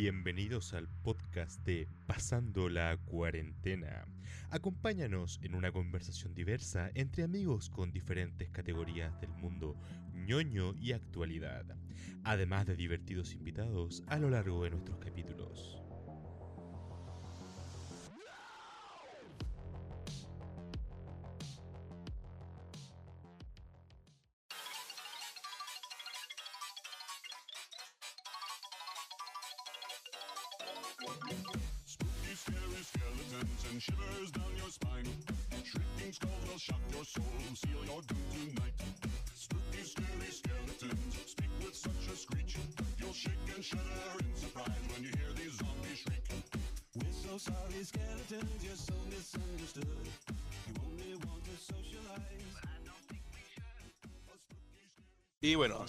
Bienvenidos al podcast de Pasando la Cuarentena. Acompáñanos en una conversación diversa entre amigos con diferentes categorías del mundo ñoño y actualidad, además de divertidos invitados a lo largo de nuestros capítulos.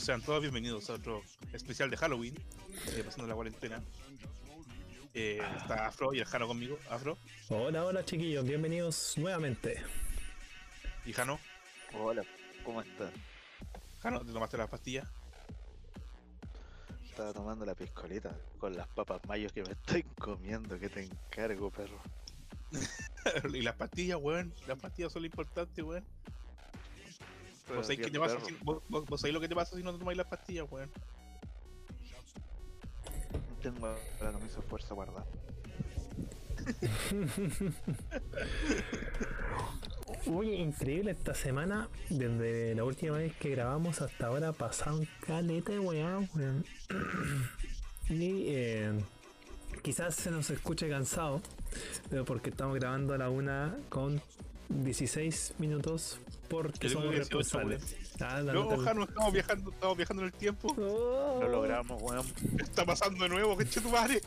Sean todos bienvenidos a otro especial de Halloween, eh, pasando la cuarentena. Eh, está Afro y el Jano conmigo. Afro Hola, hola chiquillos, bienvenidos nuevamente. y Jano. Hola, ¿cómo estás? Jano, ¿te tomaste las pastillas? Estaba tomando la piscolita con las papas mayos que me estoy comiendo, que te encargo, perro. y las pastillas, weón. Las pastillas son lo importante, weón. ¿Vos sabéis, qué te pasa Perro. si, vos, vos- vos sabéis lo que te pasa si no te tomáis las pastillas, weón? Tengo la camisa fuerza guardada. Uy, increíble esta semana, desde la última vez que grabamos hasta ahora pasaron caleta de weá, weón. Y eh, quizás se nos escuche cansado, pero porque estamos grabando a la una con 16 minutos porque somos 18, responsables. Ah, No, Jano, estamos viajando, estamos viajando en el tiempo. Oh. Lo logramos, weón. ¿Qué está pasando de nuevo? ¿Qué tu madre?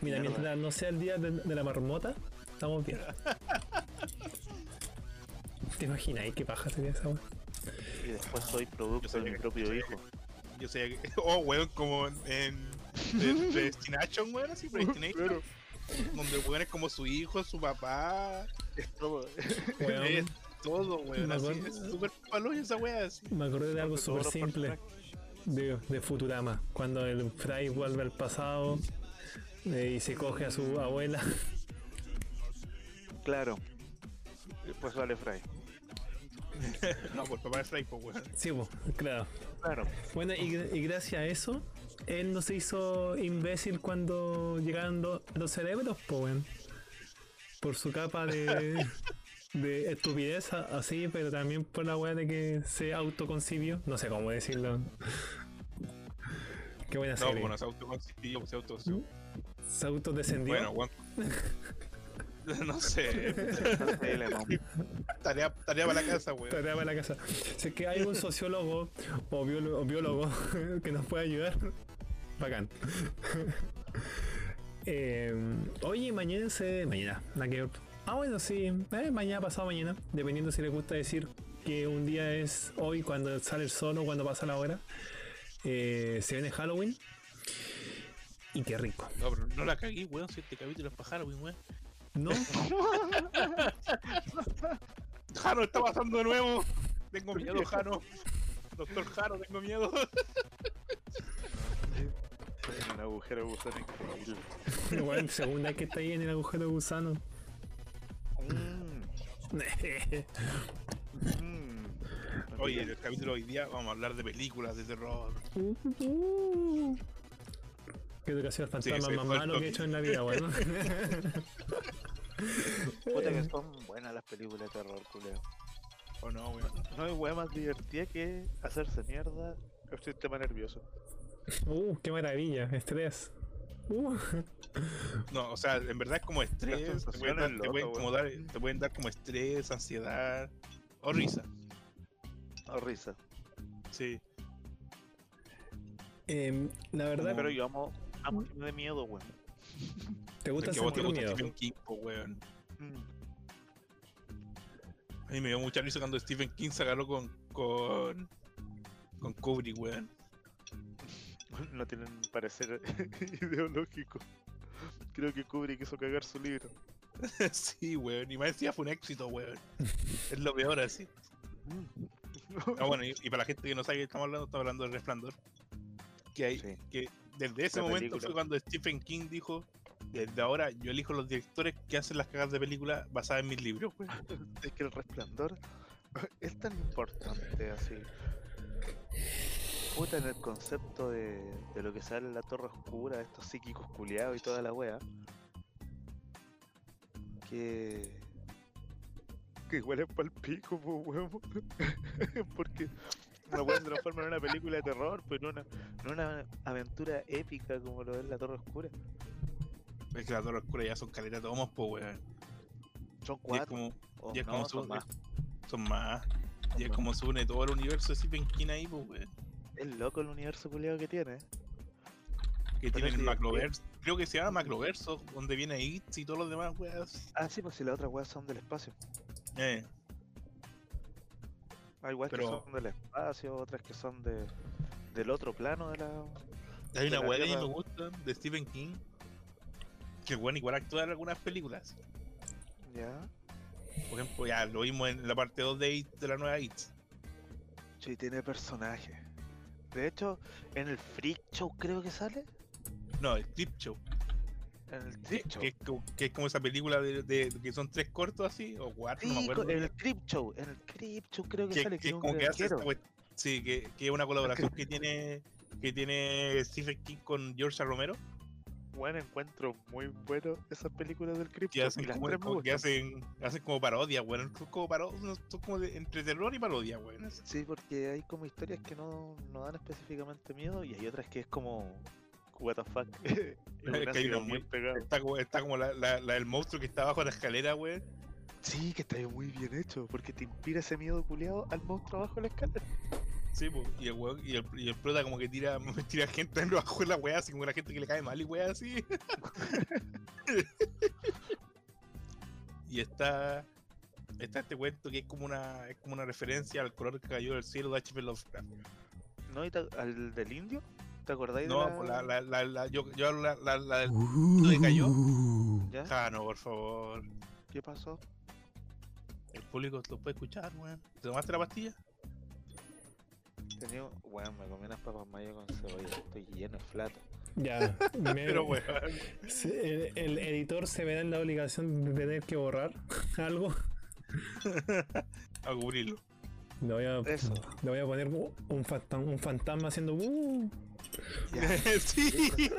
Mira, Mierda. mientras no sea el día de, de la marmota, estamos bien. ¿Te imaginas qué paja sería esa weá? Y después soy producto de mi que- propio hijo. Yo sé que. Oh, weón, como en. en de- Predestination, weón, así, Predestination. Donde el weón es como su hijo, su papá. Es todo. Weón. Todo, weón. Me Así, acuerdo- es súper paloya esa weá, así. Me acordé de algo súper simple de, de Futurama, cuando el Fry vuelve al pasado eh, y se coge a su abuela. Claro. Después vale Fry. No, pues papá de Fry, pues, weón. Sí, po, claro. Claro. Bueno, y, y gracias a eso, él no se hizo imbécil cuando llegaron los cerebros, pues, weón. Por su capa de, de estupidez, así, pero también por la weá de que se autoconcibió. No sé cómo decirlo. Qué buena No, serie. bueno, se autoconcibió, se auto. Se autodescendió. Bueno, weón. No sé. Tarea, tarea para la casa, weón. Tarea para la casa. Si es que hay un sociólogo o biólogo, o biólogo que nos puede ayudar, bacán. Eh, oye, mañana se. Mañana, la que. Ah, bueno, sí. eh, mañana, pasado mañana. Dependiendo si les gusta decir que un día es hoy, cuando sale el sol o cuando pasa la hora. eh, se viene Halloween. Y qué rico. No, pero no la cagué, weón. Si este capítulo es para Halloween, weón. ¿No? Jano, está pasando de nuevo. Tengo miedo, Jano. Doctor Jano, tengo miedo. Soy un agujero de gusano increíble. Bueno, segunda vez que está ahí en el agujero de gusano. Mm. Oye, en el capítulo de hoy día vamos a hablar de películas de terror. Creo que ha sido el fantasma sí, más malo que he hecho en la vida, bueno. Puta que son buenas las películas de terror, culeo. ¿O no, weón? No hay weá más divertida que hacerse mierda el sistema nervioso. Uh, qué maravilla, estrés. Uh, No, o sea, en verdad es como estrés. Te pueden, dar, te pueden como dar- te pueden dar como estrés, ansiedad o risa. O risa. Sí. em, la verdad, Pero yo amo, amo me dé miedo, weón. ¿te gusta te gusta miedo? Stephen King, po, weón. Mm. A mí me dio mucha risa cuando Stephen King se agarró con. con. con Kubrick, weón. No tienen parecer ideológico. Creo que Kubrick quiso cagar su libro. sí, weón. Y más decía fue un éxito, weón. Es lo peor así. Ah, bueno, y, y para la gente que no sabe que estamos hablando, estamos hablando del resplandor. Que hay, Sí. que Desde ese La momento película. fue cuando Stephen King dijo, desde ahora yo elijo los directores que hacen las cagas de película basadas en mis libros, weón. Es que el resplandor es tan importante así. Puta en el concepto de, de lo que sale en la torre oscura, estos psíquicos culiados y toda la wea. Que. Que igual es pa'l pico, po, weón. Porque una wea se transforma en una película de terror, pero no una, no una aventura épica como lo es la torre oscura. Es que la Torre Oscura ya son caletas tomos, pues, weón. Son Y es cuatro. como, y es no, como son su- más. son más. Y es más. como se une todo el universo de Stephen King ahí, pues, weón. Es loco el universo culiado que tiene. Que tiene el sí, Macroverse. Creo que se llama Macroverso, donde viene It y todos los demás, weón. Ah, sí, pues si las otras weas son del espacio. Eh, Hay weas Pero- que son del espacio, otras que son de, del otro plano de la. hay una weá que a mí me gusta de Stephen King. Que bueno, igual actúa en algunas películas. Ya. Por ejemplo, ya lo vimos en la parte 2 de It, de la nueva It. Sí, tiene personaje. De hecho, en el Freak Show creo que sale. No, el Clip Show. En el Freak Show. que es como, que es como esa película de, de- que son tres cortos así, o cuatro, no me acuerdo. en el Creep Show. En el Creep Show creo que, que, sale. que es como que hace esta cuest- Sí, que, que es una colaboración que tiene que tiene Stephen King con George. Romero. Bueno, encuentro muy bueno esas películas del Que Show. hacen y las como, como que hacen, hacen como parodia, weón. Son como parodias, son como de, entre terror y parodia, weón. Sí, porque hay como historias que no, no dan específicamente miedo y hay otras que es como. What the fuck. Es que hay ácido una muy pegado. Está como, está como la, la, la del monstruo que está bajo la escalera, weón. Sí, que está muy bien hecho, porque te inspira ese miedo culiado al monstruo abajo de la escalera. Sí, po, y el weón, y el, y el prota como que tira, tira gente bajo la weá, así como la gente que le cae mal y weá así. y está. Está este cuento que es como una, es como una referencia al color que cayó del cielo de H.P. Lovecraft. ¿No? ¿Y ¿Al del indio? ¿Te acordáis No, de pues la... la, la, la, la- yo, yo hablo la, la, la del ¿Le cayó? ¿Ya? Ah, no, por favor. ¿Qué pasó? El público lo puede escuchar, weón. ¿Te tomaste la pastilla? Tenía... Bueno, me comí unas papas mayo con cebolla, estoy lleno de flato. Ya, me- Pero weón. el, el editor se ve en la obligación de tener que borrar algo. A cubrirlo. Le voy a, Eso. le voy a poner un, un fantasma, un fantasma haciendo. "Uh". sí.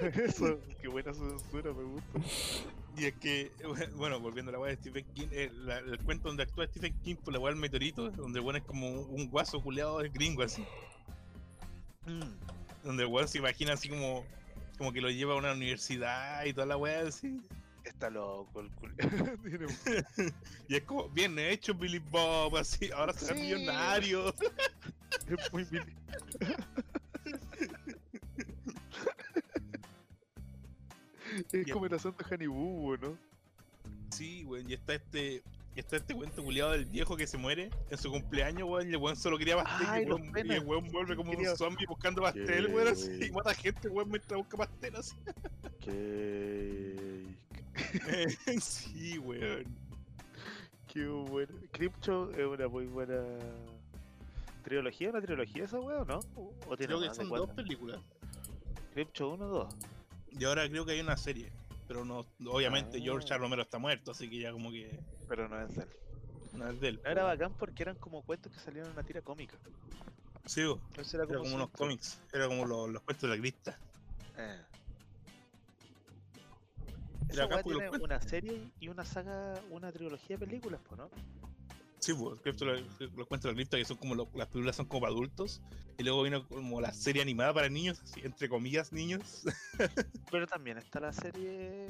Eso, qué buena censura, me gusta. Y es que, bueno, volviendo a la weá de Stephen King, eh, la- el cuento donde actúa Stephen King por la weá del meteorito, donde el weón es como un, un guaso culeado de gringo así, Mm, donde el se imagina así como, como que lo lleva a una universidad y toda la weá así. está loco el culo. Y es como, bien hecho Billy Bob, así, ahora será Sí. millonario. es muy mili- Es Y- como el asunto de Hannibal, ¿no? Sí, weón, y está este. Está este cuento culiado del viejo que se muere en su cumpleaños, weón, y el weón solo quería pastel Ay, y, weón, y el weón vuelve como Quería- un zombie buscando pastel, weón, así, Qué- y mata gente, weón, mientras busca pastel, así. Qué... sí, weón. Qué bueno. Crypto es una muy buena trilogía, una trilogía esa weá, ¿o no? ¿O tiene Creo que son dos películas. Crypto 1 o 2. Y ahora creo que hay una serie. Pero no, obviamente Ah. George A. Romero está muerto, así que ya como que Pero no es de él. no es de él. Era bacán porque eran como cuentos que salían en una tira cómica. Sí, bo, Entonces era era como, como unos cómics. Era como los, los cuentos de la crista. Eh. Era Esa tiene una serie y una saga, una trilogía de películas, pues, ¿no? Sí, pues, de la cripta que son como las películas son como para adultos. Y luego vino como la serie animada para niños, así, entre comillas, niños. Pero también está la serie.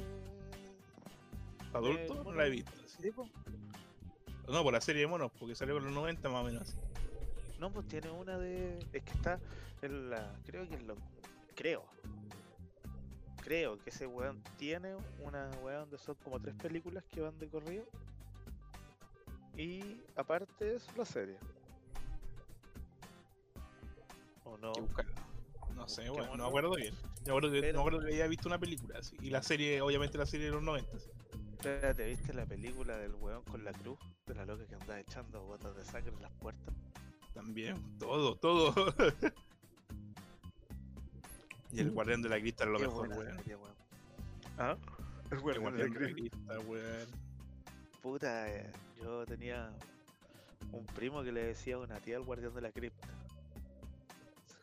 ¿Para adultos? no la he visto. Sí. No, por la serie de monos, porque salió con los 90 más o menos. así. No, pues tiene una de. Es que está en la. Creo que es lo. Creo. Creo que ese weón tiene una weá donde son como tres películas que van de corrido. Y aparte es la serie. ¿O no? No sé, bueno, no me acuerdo bien. Me acuerdo, que, Pero- me acuerdo que había visto una película así. Y la serie, obviamente la serie de los 90. así. Espérate, ¿viste la película del weón con la cruz? De la loca que andaba echando gotas de sangre en las puertas. También, todo, todo. Y el guardián de la cripta era lo Qué mejor, buena weón. serie, weón. ¿Ah? El El guardián de la guardián de la cripta, weón. Puta, eh, yo tenía un primo que le decía a una tía al guardián de la cripta.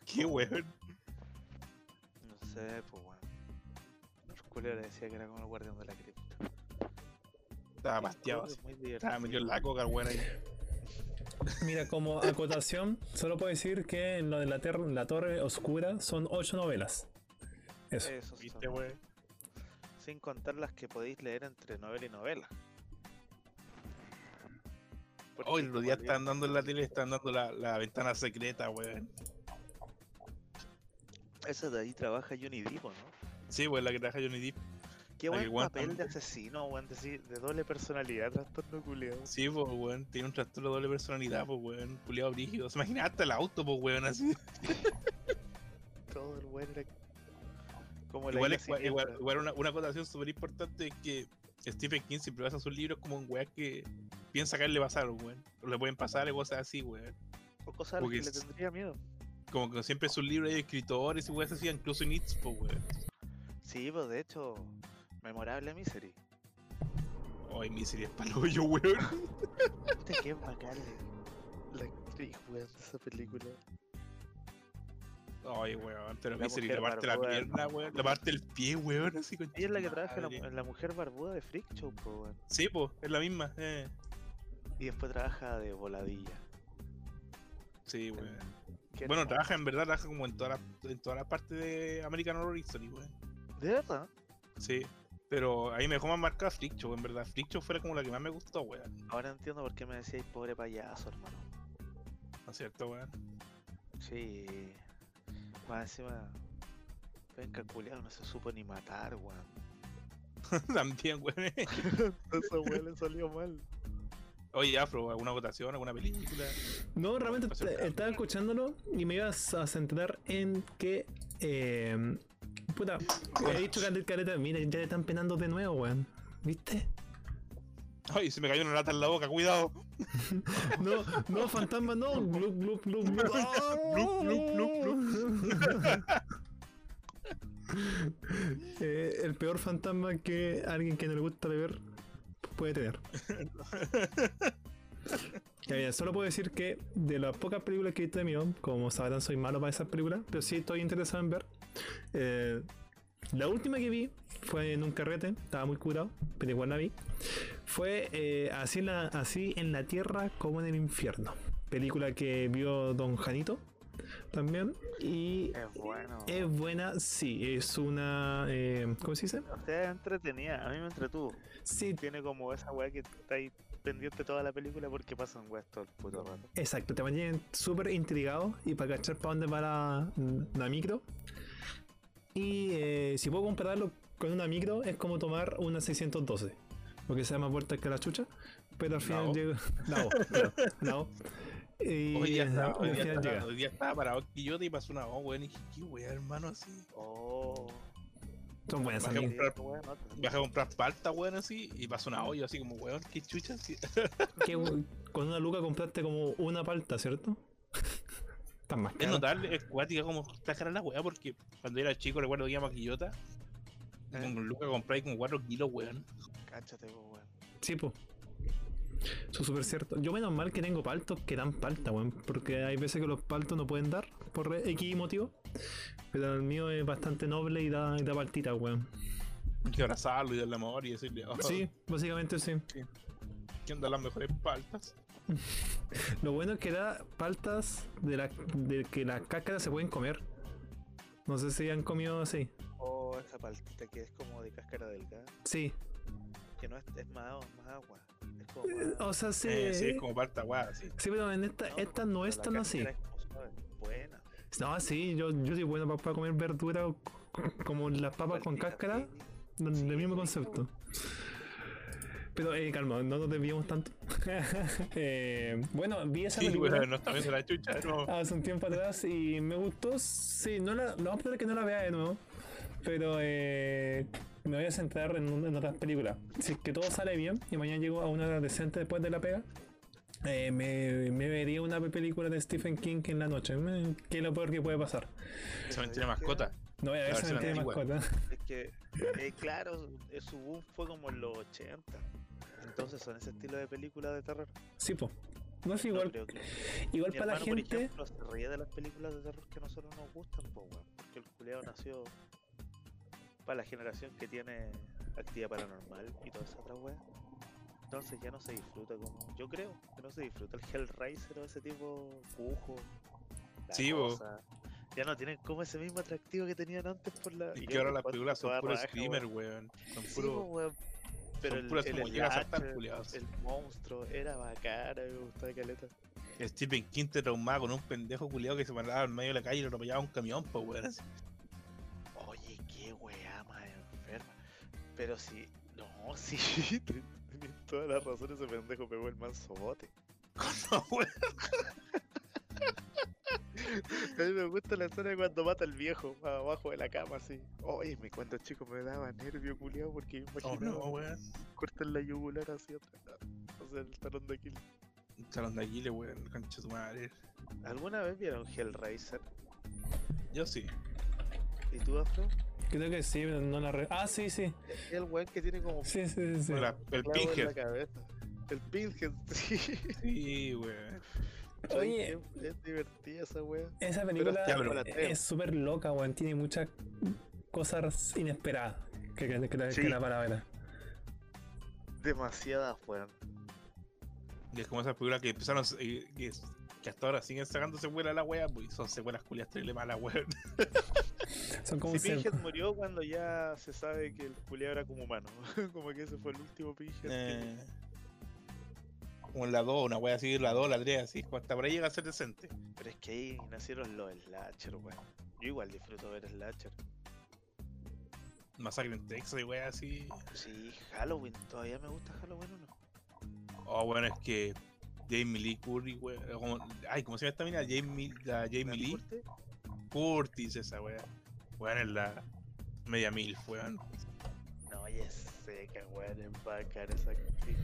Qué weón. No sé, pues weón. Los culios le decía que era como el guardián de la cripta. Estaba divertido. Estaba metido en la coca, el weón ahí. Mira, como acotación, solo puedo decir que en lo de la, ter- la Torre Oscura son ocho novelas. Eso. Eso ¿Viste, son, weón? Sin contar las que podéis leer entre novela y novela. Hoy los como días el están dando en la tele, están dando la, la ventana secreta, weón. Esa de ahí trabaja Johnny Depp, ¿no? Sí, weón, la que trabaja Johnny Depp. Qué Ay, buen papel de asesino, weón, de, de doble personalidad, trastorno culiado. Sí, pues, weón, tiene un trastorno de doble personalidad, pues, weón, culiado brígido. Imagínate hasta el auto, pues, weón, así. Todo el weón era como la Igual, es, igual, una, una acotación súper importante es que Stephen King siempre basa sus libros como un weón que piensa que a él le pasaron, weón. O le pueden pasar y cosas así, weón. O cosas porque que le tendría miedo. Como que siempre en sus libros hay escritores y weas así, incluso en It's, weón. Sí, pues de hecho, memorable Misery. Ay, miseria es palo yo, weón. Puta, qué bacán la actriz, weón, de esa película. Ay, weón, pero La le mujer parte la pierna, weón. Le parte el pie, weón, así con Ella es la que trabaja en la, en la mujer barbuda de Freak Show, pues, weón. Sí, pues, es la misma, eh. Y después trabaja de voladilla. Sí, weón. Bueno, hermoso. trabaja en verdad, trabaja como en toda la, en toda la parte de American Horror Story, weón. ¿De verdad? Sí. Pero ahí me dejó más marcada Freak Show, en verdad. Freak Show fue como la que más me gustó, weón. Ahora entiendo por qué me decíais pobre payaso, hermano. ¿No es cierto, weón? Sí. Más encima. Venga, culiado, no se supo ni matar, weón. También, weón. Esa weón le salió mal. Oye, Afro, ¿alguna votación, alguna película? No, realmente estaba escuchándolo y me ibas a centrar en que. Eh, puta, he dicho caleta, mira, ya le están penando de nuevo, weón. ¿Viste? Ay, se me cayó una lata en la boca, cuidado. No, no, fantasma, no. Glup, glup, glup, glup. Glup, glup, glup, Eh, el peor fantasma que alguien que no le gusta beber puede tener. Ya, solo puedo decir que de las pocas películas que he visto de mío, como sabrán, soy malo para esas películas, pero sí estoy interesado en ver. Eh, la última que vi fue en un carrete, estaba muy curado, pero igual la vi. Fue eh, así, en la, así en la tierra como en el infierno. Película que vio Don Janito también. Y Es bueno. es buena, sí, es una. eh, ¿Cómo se dice? O sea, es entretenida. A mí me entretuvo. Sí, Tiene como esa weá que está ahí pendiente toda la película porque pasan weas todo el puto rato. exacto, te mantienen súper intrigado y para cachar para dónde va la, la micro. Y eh, si puedo compararlo con una micro, es como tomar una 612, porque se da más vueltas que la chucha, pero al final O. llega. La O, claro, la O. Y Hoy día estaba, hoy día estaba, hoy día estaba parado Quillote y pasó una voz, weón. Y dije, qué weón, hermano, así. Oh. Son buenas Bajé un comprar-. Bajé a comprar palta, weón, así. Y pasó una olla, así como, weón, qué chucha, así. Con una luca compraste como una palta, ¿cierto? Están más Es caras. notable, es cuática como está cara la weá, porque cuando era chico recuerdo que iba a Maquillota. ¿Eh? Con Luca compré como 4 kilos, weón. Cáchate, weón. Sí, po. Eso es súper cierto. Yo menos mal que tengo paltos que dan palta, weón. Porque hay veces que los paltos no pueden dar por X motivo. Pero el mío es bastante noble y da, y da paltita, weón. Hay que abrazarlo y darle amor y decirle, oh, Sí, básicamente sí. ¿quién da las mejores paltas? Lo bueno es que da paltas de, la, de que las cáscaras se pueden comer. No sé si han comido así. Oh, esa paltita que es como de cáscara delgada. Sí. Que no es, es más, más agua. Eh. O sea, sí. Eh, sí, es como palta, weá, sí. Sí, pero en esta, esta no es tan así. es. Buena. No, sí, yo, yo soy bueno para, comer verdura como las papas con cáscara. sí. No, del mismo concepto. Pero, eh, calma, no nos desviamos tanto. Eh, bueno, vi esa Sí, película no está viendo la chucha, no. hace un tiempo atrás y me gustó. Sí, no la, lo vamos a poner que no la vea de nuevo. Pero eh, me voy a centrar en, otras películas. Si es que todo sale bien y mañana llego a una hora decente después de la pega, Eh, me, me vería una película de Stephen King en la noche. Eh, ¿Qué es lo peor que puede pasar? Se mantiene mascota. No voy a ver tiene antigua. mascota. Es que, eh, claro, su boom fue como en los 80. Entonces son ese estilo de películas de terror. Sí, po. No es No igual. creo que- Igual Mi para la hermano, por gente. ejemplo, se ríe de las películas de terror que a nosotros nos gustan, po, weón. Porque el culeado nació para la generación que tiene actividad paranormal y toda esa otra weá. Entonces ya no se disfruta como. Yo creo que no se disfruta el Hellraiser o ese tipo cujo. Sí, cosa. Ya no tienen como ese mismo atractivo que tenían antes por la. Y que ahora las películas son puros screamer, weón. Son Sí, puros. weón. Pero son el, puras el como llegas a saltar, slasher, culiados. el monstruo era bacana, me gustaba caleta. Stephen King te traumaba con un pendejo culiado que se paraba en medio de la calle y lo atropellaba un camión, pues weón. Pero si. No, sí, ten- tenés todas las razones. Ese pendejo pegó el manso bote. Weón. A mí me gusta la escena cuando mata al viejo abajo de la cama, así. Oye, me cuando chico me daba nervio, culiado, porque Oh, imaginaba no, weón. cortar la yugular así atrás. O sea, el talón de Aquiles. Un salón de Aquiles, weón. Concha tu madre. ¿Alguna vez vieron Hellraiser? Yo sí. ¿Y tú, Afro? Creo que sí, pero no la re... Ah, sí, sí. El weón que tiene como Sí, sí, sí. sí. La- el Pinhead. cabeza. El Pinhead, sí. Sí, weón. Oye. Es divertida esa wea. Esa película pero- es súper loca, weón. Tiene muchas cosas inesperadas. Que, que, que, la- Sí. que la palabra. Demasiadas, weón. Y es como esas películas que empezaron eh, que, que hasta ahora siguen sacando secuelas a la wea, pues son secuelas culias terrible malas, weón. Son como Si Pinhead murió cuando ya se sabe que el culiao era como humano. como que ese fue el último Pinhead. que- Eh, como en la 2, una wea así, la 2, la 3, así, hasta por ahí llega a ser decente. Pero es que ahí nacieron los slasher, weón. Yo igual disfruto ver slasher. Masacre en Texas y wea así. Sí, Halloween. Todavía me gusta Halloween o no. Oh, bueno, es que Jamie Lee Curry, wea. como- ay, ¿cómo se llama esta mina? Jamie, la Jamie ¿Me Lee? Curtis, esa wea. Weón, es la media mil, weón. No, ya sé que weón es bacán esa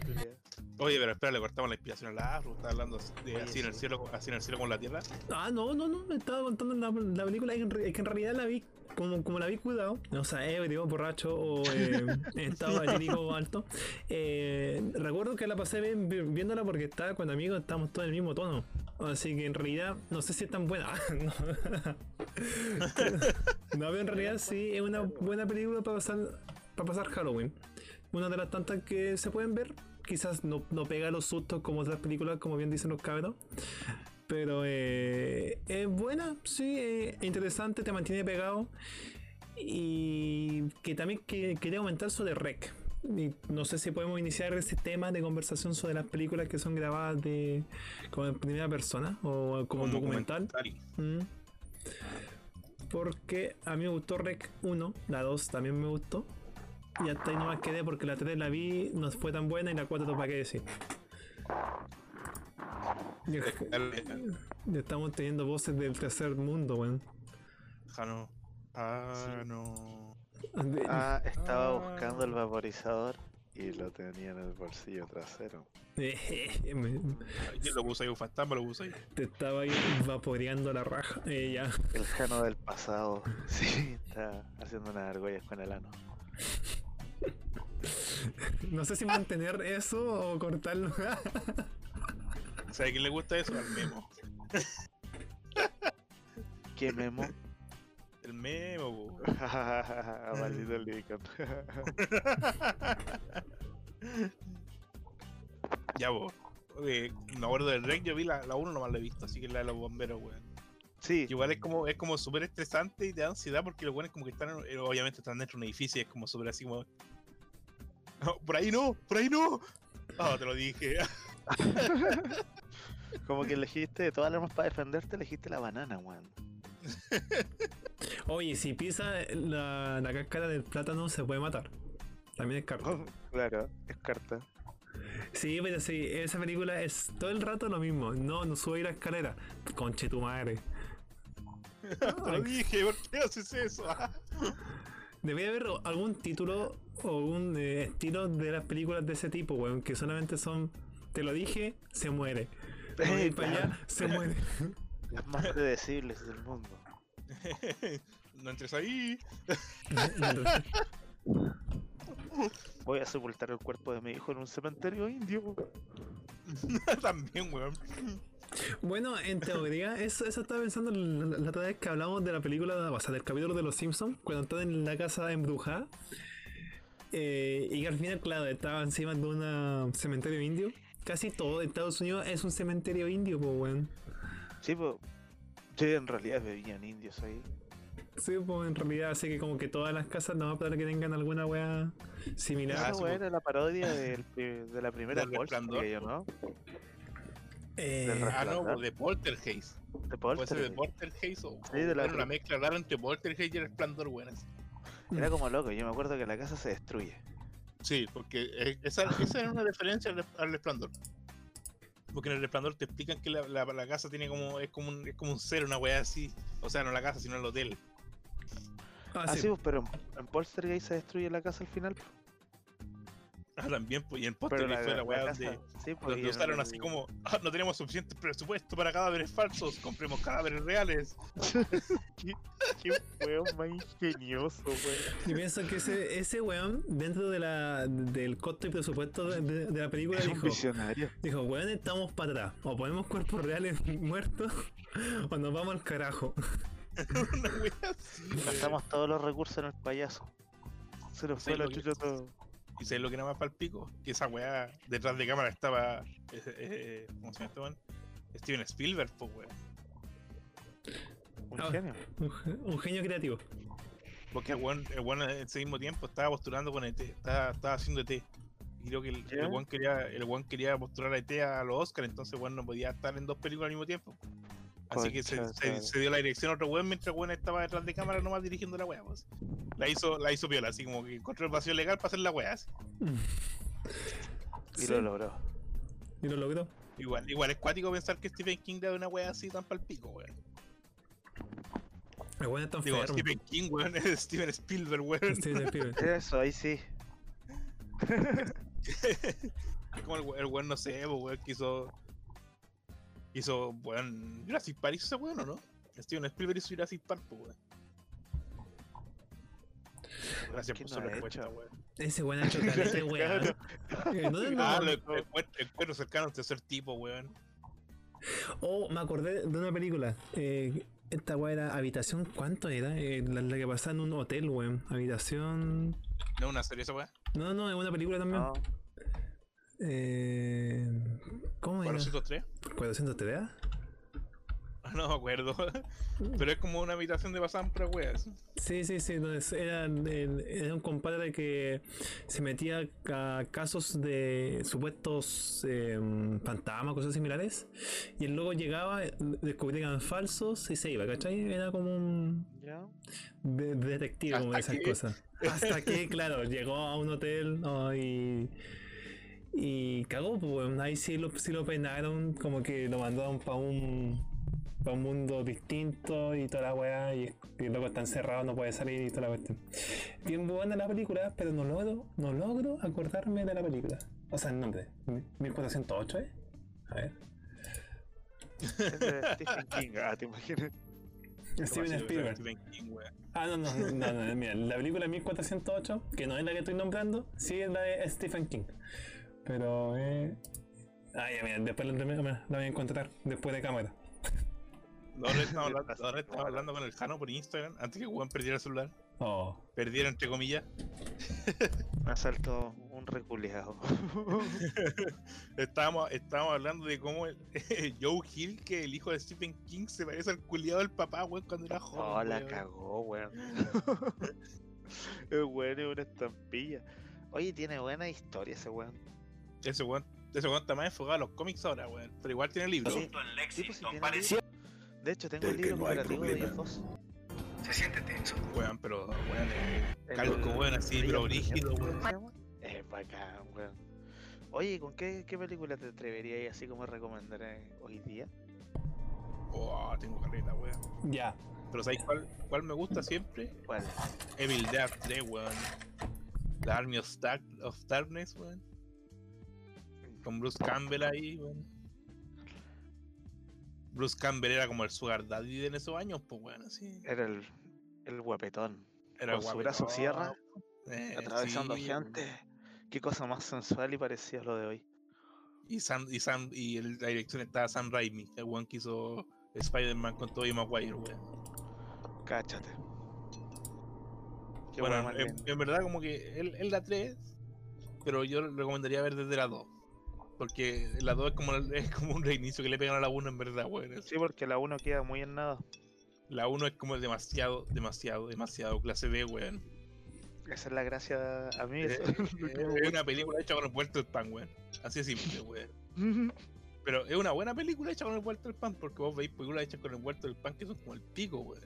culiao. Oye, pero espera, le cortamos la inspiración a la afro, está hablando de Oye, así en el cielo, así en el cielo con la tierra. Ah, no, no, no. Me estaba contando la, la película. Es que, en re- es que en realidad la vi. Como, como la vi cuidado, o sea, ebrio, borracho o eh, en estado alto. Eh, recuerdo que la pasé bien vi- viéndola porque estaba con amigos, estábamos todos en el mismo tono. Así que en realidad no sé si es tan buena. no, pero en realidad sí es una buena película para pasar, para pasar Halloween. Una de las tantas que se pueden ver. Quizás no, no pega los sustos como otras películas, como bien dicen los cabros. Pero eh, es buena, sí, eh, interesante, te mantiene pegado. Y que también que, quería comentar sobre Rec. No sé si podemos iniciar ese tema de conversación sobre las películas que son grabadas de como en primera persona o como, documental. Mm. Porque a mí me gustó Rec 1, la 2 también me gustó. Y hasta ahí no más quedé porque la 3 la vi, no fue tan buena y la 4 no para qué decir. Estamos teniendo voces del tercer mundo, weón. Jano. Ah, no. Ah, estaba Ah. buscando el vaporizador y lo tenía en el bolsillo trasero. Me- ¿Quién lo puso ahí? Un fantasma lo puso ahí. te estaba ahí vaporeando la raja. Eh, ya. El Jano del pasado. Sí, está haciendo unas argollas con el ano. No sé si mantener eso o cortarlo. ¿Sabe a quién le gusta eso? Al memo. ¿Qué memo? El memo, po. Maldito Lincoln. Ya, vos. me acuerdo del rec, yo vi la, la 1 nomás la he visto, así que la de los bomberos, weón. Sí, Igual es como, es como súper estresante y te da ansiedad porque los buenos como que están, en- eh, obviamente están dentro de un edificio y es como súper así como... "No, por ahí no, por ahí no. Ah, te lo dije. como que elegiste de todas las armas para defenderte, elegiste la banana, weón. Oye, si pisa la, la cáscara del plátano se puede matar. También es carta. claro, es carta. Sí, pero sí, esa película es todo el rato lo mismo. No, no sube la escalera. Conche tu madre. te lo dije, ¿por qué haces eso? Debería haber algún título o un eh, estilo de las películas de ese tipo, weón, que solamente son te lo dije, se muere. Vamos a ir para allá, se muere. Las más predecibles del mundo. no entres ahí. Voy a sepultar el cuerpo de mi hijo en un cementerio indio. También, weón. Bueno, en teoría, eso, eso estaba pensando la, la otra vez que hablamos de la película, o sea, del capítulo de los Simpsons, cuando están en la casa embrujada. eh, y que al final, claro, estaba encima de un cementerio indio. Casi todo Estados Unidos es un cementerio indio, pues, weón. Sí, pues. Sí, en realidad vivían indios ahí. Sí, pues en realidad, así que como que todas las casas no va a para que tengan alguna weá similar. Ah, pues. era la parodia del de la primera Del Resplandor, Poltergeist, ¿no? Eh, Ah, no, Resplandor. de Poltergeist. De Puede ser de Poltergeist. Poltergeist o Sí, de la bueno, una mezcla rara entre Poltergeist y el Resplandor, así. Era como loco, yo me acuerdo que la casa se destruye. Sí, porque eh, esa, esa era una referencia al, al Resplandor. Porque en el Resplandor te explican que la, la- la casa tiene como es como un, es como un ser, una weá así. O sea, no la casa, sino el hotel. ah, Ah, sí. sí, pues, pero en, en Poltergeist se destruye la casa al final. Ah, también, pues, y en la, fue la la weá donde, Sí, pues, donde usaron el- así como, "Ah, no tenemos suficiente presupuesto para cadáveres falsos, compremos cadáveres reales. qué, qué weón más ingenioso, weón. Yo pienso que ese, ese weón, dentro de la, del costo y presupuesto de, de- de la película, Es dijo, visionario. dijo, weón, estamos para atrás. O ponemos cuerpos reales muertos, o nos vamos al carajo. una así. Gastamos todos los recursos en el payaso. Se nos Sí, fue la lo que- chucha todo. Y sabes lo que era más para el pico, que esa weá detrás de cámara estaba. eh, eh, ¿Cómo se llama este weón? Steven Spielberg, pues weón. Un Ah. genio. Un, ge- un genio creativo. Porque el weón, el weón en ese mismo tiempo estaba postulando con ET, estaba, estaba haciendo ET. Y creo que el, el weón quería, el weón quería postular a ET a los Oscars, entonces weón no podía estar en dos películas al mismo tiempo. Así que se, dio la dirección a otro weón mientras el weón estaba detrás de cámara nomás dirigiendo la weá. Pues. La hizo, la hizo piola, así como que encontró el vacío legal para hacer la weá. así. Y Sí, lo logró. y lo logró. Igual, igual es cuático pensar que Stephen King da una weá así tan pal pico, weón. El weón está Digo, enfermo. Stephen King, weón, es Steven Spielberg, weón. Steven Spielberg. Eso, ahí sí. Como el, el weón, no sé, pues, weón, que hizo. Weón. Jurassic Park hizo ese weón, ¿o no? Steven Spielberg hizo Jurassic Park, pues, weón. Gracias ¿Quién por su respuesta, weón. Ese weón ha hecho caleta de weá. Claro. Eh, no, no, Ah, lo encuentro, cercano a un tercer tipo, weón. Oh, me acordé de una película. Eh, esta weá era Habitación, ¿cuánto era? Eh, la, la que pasaba en un hotel, weón. Habitación. No es una serie esa weón. No, no, es una película también. No, Eh, ¿Cómo era? 403. ¿403? No me acuerdo. Pero es como una habitación de pasaban para weas. Sí, sí, sí. no, es- era, era un compadre que se metía a casos de supuestos eh, fantasmas, cosas similares. Y el luego llegaba, descubría que eran falsos y se iba, ¿cachai? Era como un de- detective, como de ¿Hasta esas qué? cosas. Hasta que, claro, llegó a un hotel y. Y cagó, pues weón. ahí sí lo, sí lo peinaron, como que lo mandaron para un para un mundo distinto y toda la weá, y, y loco está encerrado, no puede salir y toda la cuestión. Bien buena la película, pero no logro, no logro acordarme de la película. O sea, el nombre, 1408, ¿eh? A ver. Stephen King. Ah, te imaginas. Steven Spielberg. Ah, no, no, no, no, no, mira, la película 1408, que no es la que estoy nombrando, sí es la de Stephen King. Pero, eh. Ah, ya, mira, después la, la voy a encontrar, después de cámara. Ahora estamos hablando, ahora estamos hablando con el Jano por Instagram antes que weón perdiera el celular. Oh. Perdiera entre comillas. Me asaltó un reculeado. Estábamos, estábamos hablando de cómo el, Joe Hill, que el hijo de Stephen King, se parece al culiado del papá, weón, cuando era joven. Oh, la weón. cagó, weón. El weón es una estampilla. Oye, tiene buena historia ese weón. Ese weón, ese weón está más enfocado a los cómics ahora, weón. Pero igual tiene libros. Sí, sí, pues. De hecho, tengo el libro no cooperativo de ellos dos. Se siente tenso. Weón, pero weón, eh, calco, weón, así, pero brígido, ¿cómo weón. Es bacán, weón. Oye, ¿con qué, qué película te atreverías así como a recomendar eh, hoy día? Oh, tengo carreta, weón. Ya. Pero ¿sabes cuál, cuál me gusta siempre? ¿Cuál? Evil Dead 3, weón. The Army of, Dark- of Darkness, weón. Con Bruce Campbell ahí, weón. Bruce Campbell era como el sugar daddy en esos años, pues bueno, sí. Era el, el guapetón. Era con su guapetón, brazo sierra, eh, atravesando sí, gente. Qué cosa más sensual y parecía lo de hoy. Y Sam, y Sam, y el- la dirección estaba Sam Raimi, el weón que hizo Spider-Man con Tobey Maguire, weón. Cáchate. Qué bueno, en, verdad como que él, él la 3, pero yo recomendaría ver desde la 2. Porque la 2 es como, es como un reinicio que le pegan a la 1 en verdad, weón. Sí, porque la 1 queda muy en nada. La 1 es como demasiado, demasiado, demasiado clase B, weón. Esa es la gracia a mí. Eh, es Es una película hecha con el vuelto del pan, weón. Así de simple, weón. Pero es una buena película hecha con el vuelto del pan, porque vos veis películas hechas con el vuelto del pan que son como el pico, weón.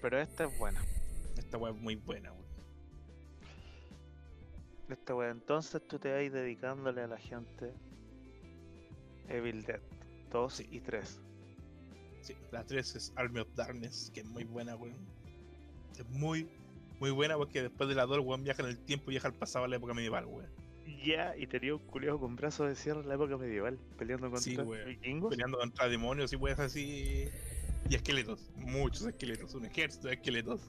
Pero esta es buena. Esta weón es muy buena, weón. Esta weá. Entonces tú te vas dedicándole a la gente Evil Dead 2 Sí. y 3. Sí, la 3 es Army of Darkness, que es muy buena, weón. Es muy, muy buena porque después de la 2, el weón viaja en el tiempo y viaja al pasado a la época medieval, weón. Ya, y tenía un culeado con brazos de sierra en la época medieval, peleando contra Sí, vikingos. Peleando contra demonios y weas así. Y esqueletos, muchos esqueletos, un ejército de esqueletos.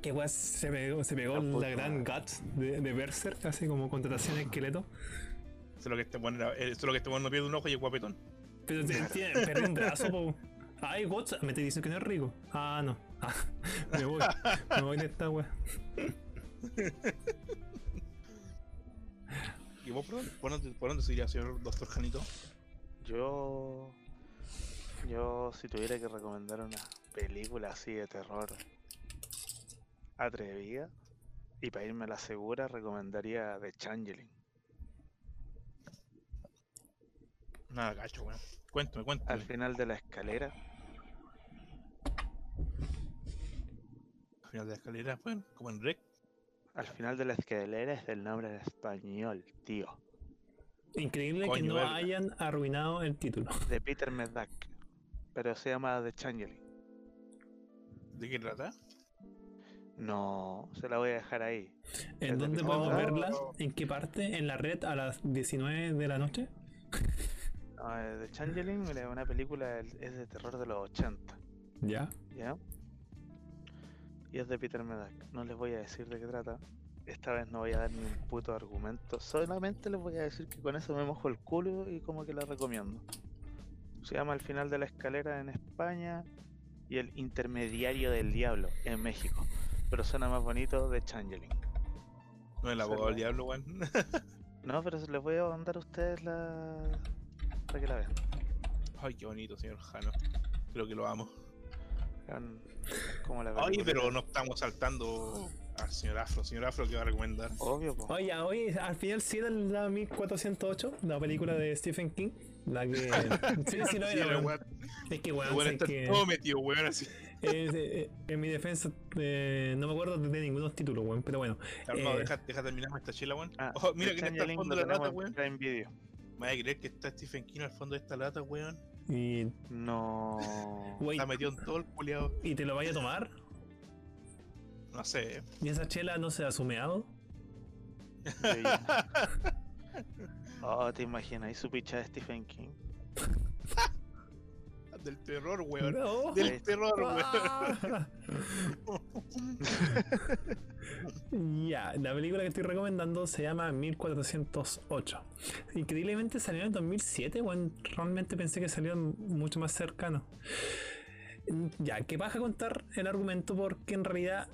Que weón se pegó, se pegó La la, gran guts de, de Berserk, así como contratación de esqueleto. Eso es lo que este weón era- eso es lo que este weón no pierde un ojo y es guapetón. Pero te- tiene, un brazo, po. Ay, Guts, me te dicen que no es rico. Ah, no. Ah, me voy. Me voy de esta weá. ¿Y vos por dónde, por dónde, por dónde se iría, señor Doctor Janito? Yo. Yo, si tuviera que recomendar una película así de terror atrevida, y para irme a la segura, recomendaría The Changeling. Nada, cacho, weón. Cuéntame, cuéntame. Al final de la escalera, Al final de la escalera, weón, como en Rec. al final de la escalera es del nombre en español, tío. Increíble que no verga. hayan arruinado el título. De Peter Medak. Pero se llama The Changeling. ¿De qué trata? No, se la voy a dejar ahí. ¿En dónde podemos salga- verla? ¿En qué parte? ¿En la red a las 19 de la noche? No, The Changeling es una película, es de terror de los 80. Ya. ¿Ya? Y es de Peter Medak. No les voy a decir de qué trata. Esta vez no voy a dar ni un puto argumento. Solamente les voy a decir que con eso me mojo el culo y como que la recomiendo. Se llama El final de la escalera en España y El intermediario del diablo en México. Pero suena más bonito de Changeling. No es el abogado del diablo, weón. No, pero les voy a mandar a ustedes la... para que la vean. Ay, qué bonito, señor Jano. Creo que lo amo. Vean cómo la Ay, película pero es. no estamos saltando al señor Afro. Señor Afro, ¿qué va a recomendar? Obvio, po. Oye, oye, al final sí era la 1408, la película de Stephen King. La que. Sí, sí, Sí, era, weón. weón- Es que, weón, está que. todo metido, weón, así. Eh, eh, en mi defensa, eh, no me acuerdo de ningunos títulos, weón, pero bueno. Calmado, Eh, deja, deja terminarme esta chela, weón. Ah, Oh, mira que está al fondo de la lata, en weón. Prime Video. Me vas a creer que está Stephen King al fondo de esta lata, weón. Y, No. wey, Está metido en todo el culiado. y te lo vaya a tomar. No sé. Y esa chela no se ha sumeado. Sí. Oh, te imaginas, ahí su picha de Stephen King. Del terror, weón. No. Del terror, weón. Ah. Ya, la película que estoy recomendando se llama 1408. Increíblemente salió en 2007, bueno, realmente pensé que salió mucho más cercano. Ya, que baja a contar el argumento porque en realidad,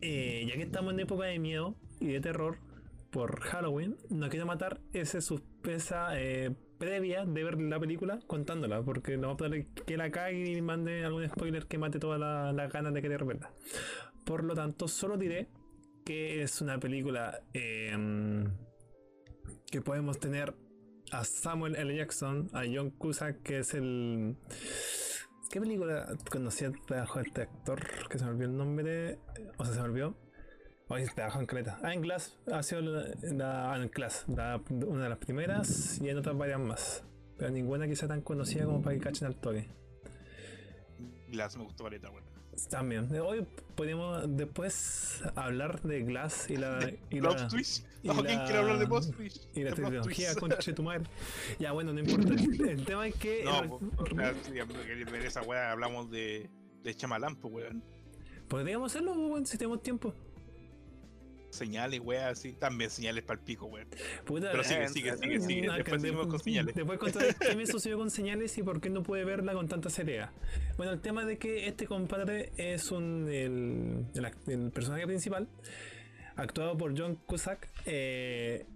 eh, ya que estamos en época de miedo y de terror por Halloween, no quiero matar ese suspensa eh, previa de ver la película contándola, porque no va a poder que la cague y mande algún spoiler que mate todas la- las ganas de querer verla. Por lo tanto, solo diré que es una película em, que podemos tener a Samuel L. Jackson, a John Cusack, que es el. ¿Qué película conocía bajo este actor? Que se me olvidó el nombre. O sea, se me olvidó. Hoy trabajó en Creta. Ah, en Glass ha sido la, la- ah, en Glass, la- una de las primeras y en otras varias más. Pero ninguna que sea tan conocida como para que cachen al toque. Glass me gustó caleta, weón. También. Hoy podemos después hablar de Glass y la. Y la, twist. y ¿Quién la- quiere hablar de plot twist? y la tecnología, tu madre. Ya, bueno, no importa. El tema es que. No, ver esa weá, hablamos de, de Chamalán, pues weón. Podríamos hacerlo, weón, si tenemos tiempo. Señales, weá, así. También señales para el pico, weón. Puta, Pero sigue, eh, sigue, sigue, sigue. Ah, Después de- seguimos con señales. Después contar qué me sucedió con señales y por qué no pude verla con tanta seriedad. Bueno, el tema de que este compadre es un el, el personaje principal, actuado por John Cusack, eh,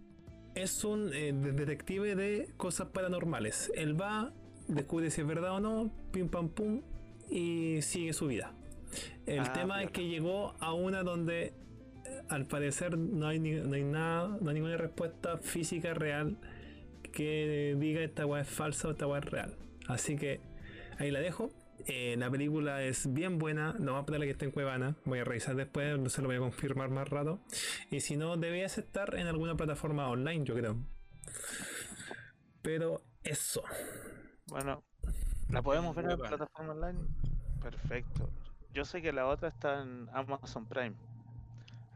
es un eh, de- detective de cosas paranormales. Él va, descubre si es verdad o no, pim pam pum, y sigue su vida. El Ah, tema es que llegó a una donde eh, al parecer no hay, ni- no hay nada, no hay ninguna respuesta física real que diga esta weá es falsa o esta weá es real. Así que ahí la dejo. Eh, la película es bien buena, no va a la que esté en Cuevana. Voy a revisar después, no se lo voy a confirmar más rato. Y si no, debías estar en alguna plataforma online, yo creo. Pero eso. Bueno, ¿la podemos ver en plataforma online? Perfecto. Yo sé que la otra está en Amazon Prime.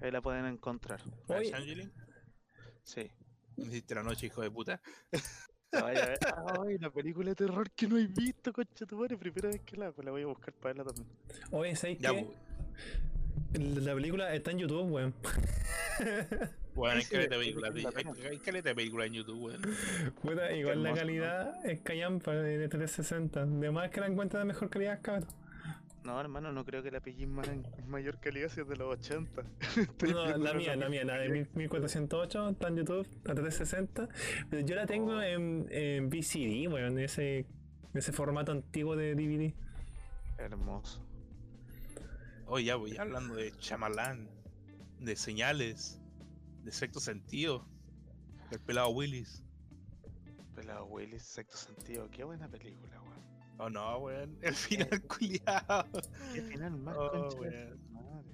Ahí la pueden encontrar. Oye, Angelin, Sí. me hiciste la noche, hijo de puta. Vaya a ver. Ay, la película de terror que no he visto, concha tu madre. Primera vez que la hago, la voy a buscar para verla también. oye, ¿sabes Ya, qué? pues. La película está en YouTube, weón. Bueno, hay caleta de sí, películas, sí, de- la hay, caleta de películas en YouTube, weón. Puta, igual la calidad es callampa de 360. De más que la encuentra de mejor calidad, cabrón. No, hermano, no creo que la pillé en ma- en mayor calidad si es de los 80. No, la mía, la mía, la de 1000 1408 está en YouTube, la 360. Pero yo la tengo en, en VCD, weón, ese, ese formato antiguo de DVD. Hermoso. Oye, ya, voy hablando de Chamalán, de señales, de sexto sentido, del pelado Willis. Pelado Willis, sexto sentido. Qué buena película, weón. Oh no, weón, el final culiado. Qué final más Oh, concha weón. madre.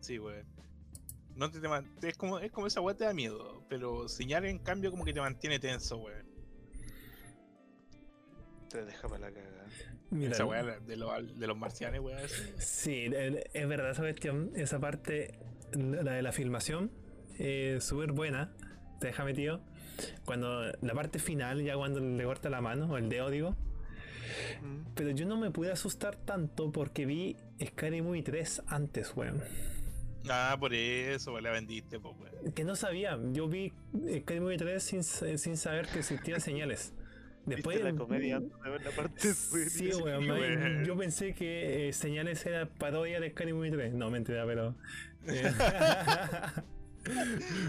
Sí, weón. No te, te man- es como es como esa weá te da miedo, pero señales en cambio como que te mantiene tenso, weón. Te deja para la cagada. Mira, Esa weá de, los de los marcianes, weón. Sí, el- es verdad esa cuestión, esa parte, la de la filmación, es súper buena, te deja metido. Cuando la parte final, ya cuando le corta la mano, o el dedo, digo. Pero yo no me pude asustar tanto porque vi Scary Movie 3 antes, weón. Ah, por eso, weón, la vendiste, pues, weón. Que no sabía, yo vi Scary Movie 3 sin, sa- sin saber que existían señales. Después ¿Viste la comedia antes de ver la parte Sí, weón, weón. yo pensé que eh, Señales era parodia de Scary Movie 3. No, mentira, pero. eh,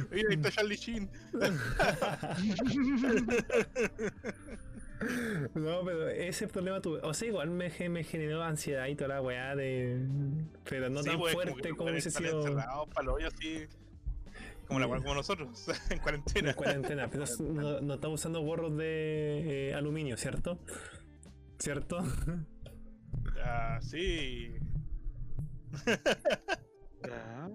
Mira, ahí está Charlie Sheen. No, pero ese problema tuve. O sea, igual me, me generó ansiedad y toda la weá de. Pero no Sí, tan pues, fuerte que como hubiese sido encerrados hoyo, así. Como la weá como nosotros, en cuarentena. en cuarentena. Pero no, no estamos usando gorros de eh, aluminio, ¿cierto? ¿Cierto? Ah, sí. Ya.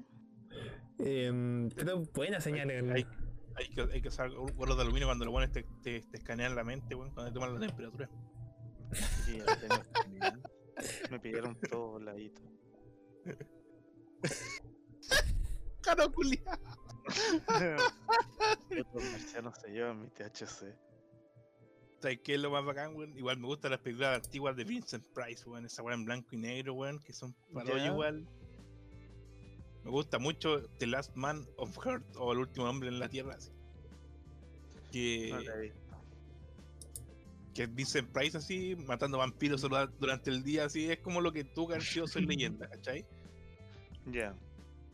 Em, pero buena señal. en- Hay, hay que, hay que usar gorros de aluminio cuando los buenos te, te, te escanean la mente, weón, cuando te toman la temperatura. Sí. Me pidieron todo ladito. ¡Caro! Los marcianos se llevan mi THC. ¿Sabes qué es lo más bacán, weón? Igual me gustan las películas antiguas de Vincent Price, weón. Esa weá en blanco y negro, weón, que son parodia Ya. igual. Me gusta mucho The Last Man of Earth o El último hombre en la tierra, así. Que, visto. que es Vincent Price así, matando vampiros durante el día, así. Es como lo que tú, García, soy leyenda, ¿cachai? Ya.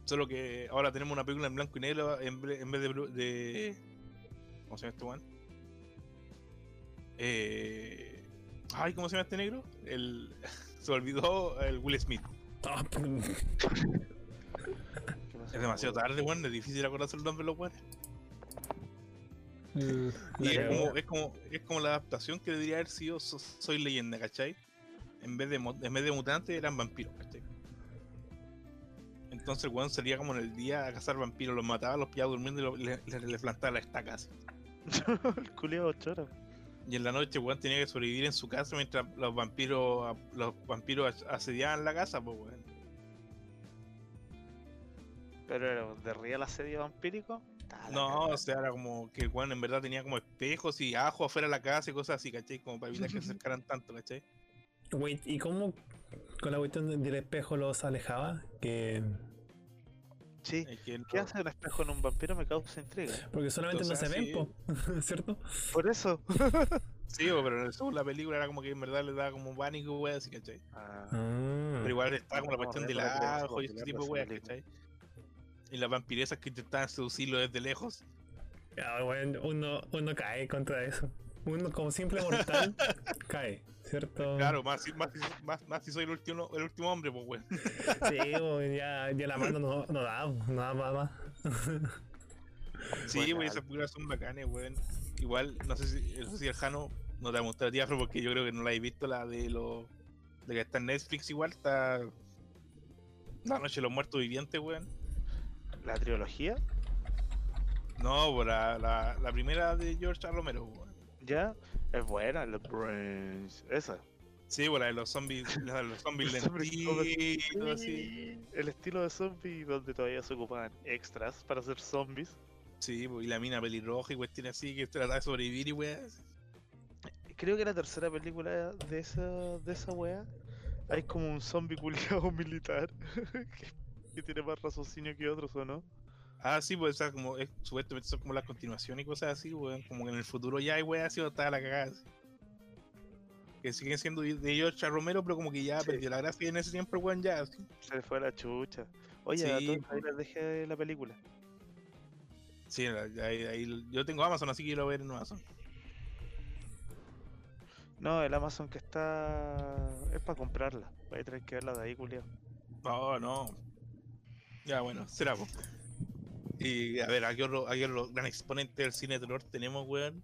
Solo que ahora tenemos una película en blanco y negro en, vez de, blu- de. ¿Cómo se llama este weón? Eh, Ay, ¿cómo se llama este negro? El. Se olvidó el Will Smith. Ah, ¿Qué pasó, Es demasiado tarde, weón. Es difícil acordarse el nombre de los weones. la Y es cagó. como, es, como, es como la adaptación que debería haber sido So- Soy leyenda, ¿cachai? En vez de, mo- en vez de mutantes eran vampiros, ¿cachai? Entonces el weón salía como en el día a cazar vampiros, los mataba, los pillaba durmiendo y lo- le, le- le plantaba la estaca así. el culiao choro. Y en la noche, weón, tenía que sobrevivir en su casa mientras los vampiros los vampiros as- asediaban la casa, pues, weón. Pero era de real asedio vampírico. Está No, o sea, era como que el weón en verdad tenía como espejos y ajo afuera de la casa y cosas así, ¿cachai? Como para evitar que se acercaran tanto, ¿cachai? Wait, ¿y cómo con la cuestión del espejo los alejaba? Que. Sí. ¿Qué no- hace un espejo en un vampiro? Me causa intriga. Porque solamente no se ven, sí. po, ¿cierto? Por eso. Sí, pero según la película era como que en verdad le daba como pánico, weón, así, ¿cachai? Ah, Ah. Pero igual estaba como la cuestión del ajo y este popular tipo de película. ¿cachai? Y las vampiresas que intentaban seducirlo desde lejos. Ya, bueno, uno, uno cae contra eso. Uno como simple mortal cae, ¿cierto? Claro, más, si- más, si- más, más si soy el último, el último hombre, pues, weón. Sí, po, ya, ya la mano no, no da, no da más. más. Sí, güey, esas películas son bacanes, weón. Igual, no sé si, no sé si el Jano no te va a mostrar a ti, Afro, porque yo creo que no la he visto, la de lo de que está en Netflix igual, está La Noche de los Muertos Vivientes, weón. La trilogía, No, la, la, la primera de George A. Romero, ya, es buena, The Brains. Esa. Sí, la de los zombies, la de los zombies Los zombies como- lentitos, así. El estilo de zombie donde todavía se ocupaban extras para hacer zombies. Sí, y la mina pelirroja y cuestiones así, que trata de sobrevivir y weón. Creo que la tercera película de esa, de esa wea hay como un zombie culiado militar que, que tiene más raciocinio que otros, ¿o no? Ah, sí, pues esa como, es, supuestamente son como la continuación y cosas así, weón. Como que en el futuro ya hay weón así o está la cagada. así. Que siguen siendo de George A. Romero, pero como que ya Sí. perdió la gracia y en ese tiempo weón ya. así. Se le fue la chucha. Oye, a Sí, todos po. ahí les dejé la película. Sí, ahí, ahí- yo tengo Amazon, así que a ver en Amazon. No, el Amazon que está es para comprarla. Voy a tener que verla de ahí, culiado. No, no. Ya, bueno, será, po. Y a ver, aquí otro, aquí otro gran exponente del cine de terror tenemos, weón.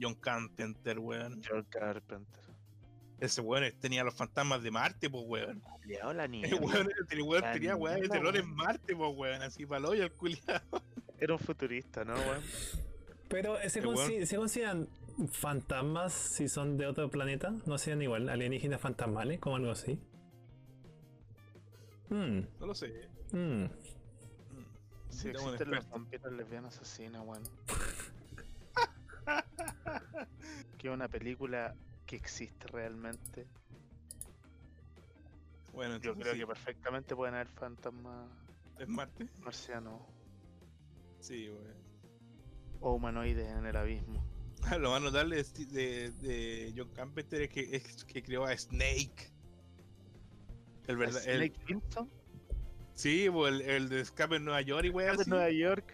John Carpenter, weón. John Carpenter. Ese weón tenía los fantasmas de Marte, pues, weón. Niña. El weón, el weón La tenía weón de terror en. Marte, pues, weón. Así para el culiado. Era un futurista, ¿no, weón? Pero ¿se, El weón- consi- ¿se consideran fantasmas si son de otro planeta? ¿No sean igual alienígenas fantasmales como algo así? Hmm, No lo sé. Mm. Si un existen los experto. vampiros lesbianos asesinos, weón. que una película que existe realmente. Bueno, Yo creo sí, que perfectamente pueden haber fantasmas es Marte. marcianos Sí, weón. o humanoides en el abismo. Lo más notable de, de, de John Carpenter es que, es que creó a Snake. El verdad, el- Snake Plissken, sí, el, el de Escape en Nueva York y weón. de así. Nueva York.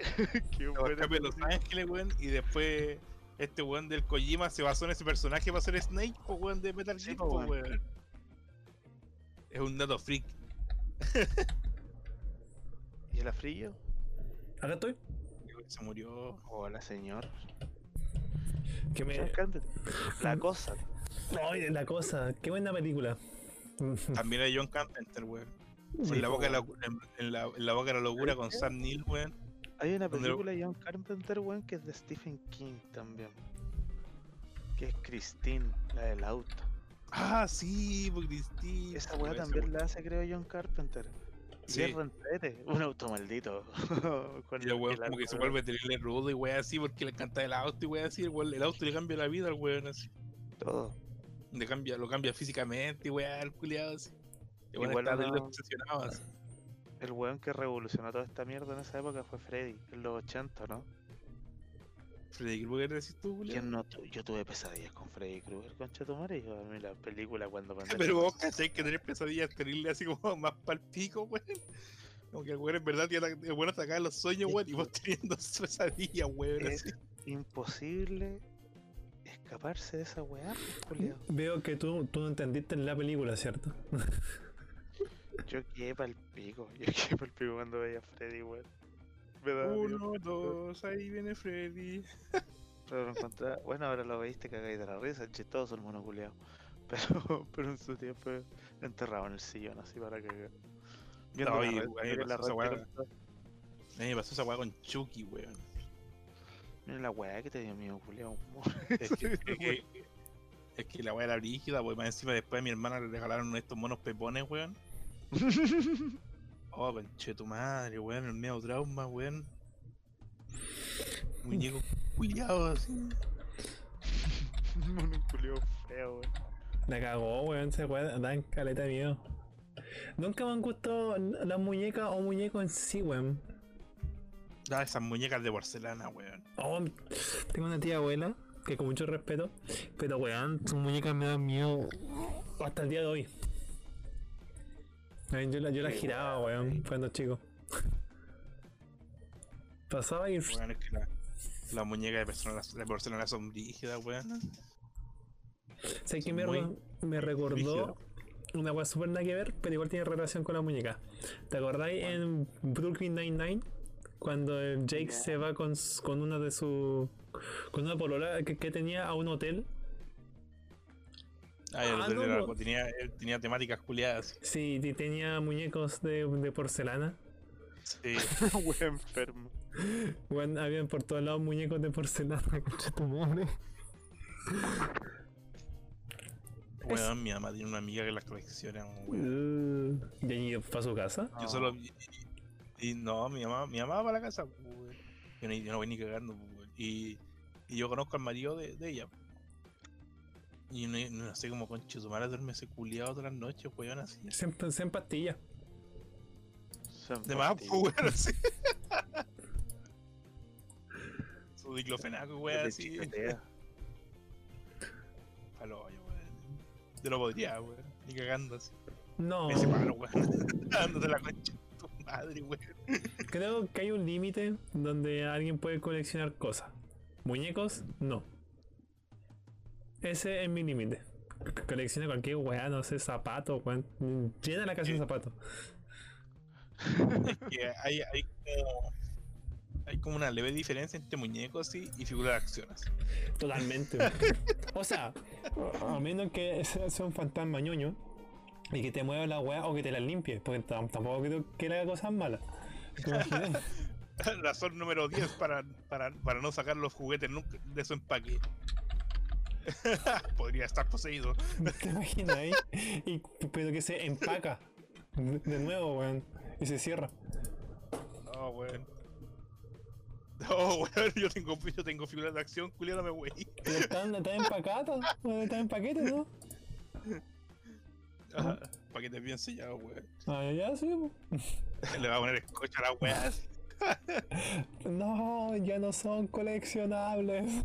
Qué O Escape en Los. Ángeles, weón. Y después este weón del Kojima se basó en ese personaje para ser Snake, pues weón, de Metal Gear, weón. Es un dato freak. ¿Y el afrillo? Acá estoy. Se murió. Hola, señor. Que me... La cosa. Ay, la cosa, qué buena película. También hay John Carpenter, weón. Sí, en, la boca de la, en, la, en la boca de la locura con Sam Neill, weón. Hay una ¿Dónde lo- película de John Carpenter, weón, que es de Stephen King también. Que es Christine, la del auto. Ah, sí, pues Christine. Esa weá también weá. la hace, creo, John Carpenter. Sí. un auto maldito. Y el weón como que se vuelve terrible rudo y weón así porque le encanta el auto y weón así. El, weón- el auto le cambia la vida al weón así. Todo. Le cambia, lo cambia físicamente y weón, el culiado así. El weón Igual está así. El weón que revolucionó toda esta mierda en esa época fue Freddy, en los 80, ¿no? Freddy Krueger decís tú. ¿Quién no tu- Yo tuve pesadillas con Freddy Krueger, concha tu madre. Yo a mí la película cuando cuando Pero vos cachai que tener pesadillas terribles así como más palpico, weón. Como que el weón en verdad el weón atacaba los sueños, weón, y vos teniendo pesadillas, weón. es así. imposible escaparse de esa weá, culiao. Veo que tú, tú no entendiste en la película, ¿cierto? Yo quedé pa'l pico, yo quedé pa'l pico cuando veía a Freddy, weón. Uno, dos, ahí viene Freddy. Pero lo bueno, ahora lo veis, te cagáis de la risa, es chistoso el mono culiao. Pero, pero en su tiempo enterrado en el sillón, así para cagar. Viendo No, la y, red- güey, la esa weá. A mí me pasó esa weá con Chucky, weón. Mira la weá que te dio miedo, culiao. Es que, es que, es que la weá era brígida, pues más encima después a mi hermana le regalaron estos monos pepones, weón. Oh, conche tu madre, weón, el medio trauma, weón. Muñeco culiado así. Mono culiao feo, weón. La cagó, weón, se puede dan caleta de miedo. Nunca me han gustado las muñecas o muñecos en sí, weón. Ah, esas muñecas de porcelana, weón. Oh, tengo una tía abuela que con mucho respeto, pero weón, sus muñecas me dan miedo hasta el día de hoy. Yo la, yo la giraba, weón, cuando chico. Pasaba y Weón, es que la- las muñecas de, persona- son brígidas, weón. sé que me, me recordó una weá super nada que ver, pero igual tiene relación con la muñeca. ¿Te acordáis en Brooklyn Nine-Nine? Cuando Jake se va con, con una de sus. con una polola que, que tenía a un hotel. Ah, el Ah, no, tenía, él tenía temáticas culiadas. Sí, y tenía muñecos de, de porcelana. Sí. Weón enfermo. Bueno, habían por todos lados muñecos de porcelana, concha tu madre. Weón, mi mamá tiene una amiga que las colecciona, weón. Uh, ¿Y ahí para su casa? Yo solo. Y, y no, mi mamá, mi mamá va para la casa, pues, weón. Yo no, yo no voy ni cagando, pues, weón. Y, y yo conozco al marido de, de ella. Y no, no sé cómo concho su madre duerme ese culiado todas las noches, weón, así. Se, en- se en pastillas. De más, pues, weón, así. Su diclofenaco, weón, así. Palo, weón. Yo no podría, weón. Ni cagando así. No, Me separo, weón. Dándote la concha de tu madre, weón. creo que hay un límite donde alguien puede coleccionar cosas. Muñecos, no. Ese es mi límite. Colecciona cualquier weá, no sé, zapatos. Llena la casa de zapatos. que hay, hay como hay como una leve diferencia entre muñecos y, y figuras de acciones. Totalmente. o sea, a menos que sea un fantasma ñoño y que te mueva la weá o que te la limpie, porque tam- tampoco creo que le haga cosas malas. Razón número 10 para, para, para no sacar los juguetes nunca de su empaque. Podría estar poseído. ¿Te imaginas ahí? Y, pero que se empaca de nuevo, weón, y se cierra. No, weón. No, weón, yo tengo, yo tengo figuras de acción, culiándome, wey. Pero están, están empacadas, están en paquete, ¿no? Paquetes bien sellados, weón. Ah, ya, sí. Le va a poner escocha a la weá. No, ya no son coleccionables.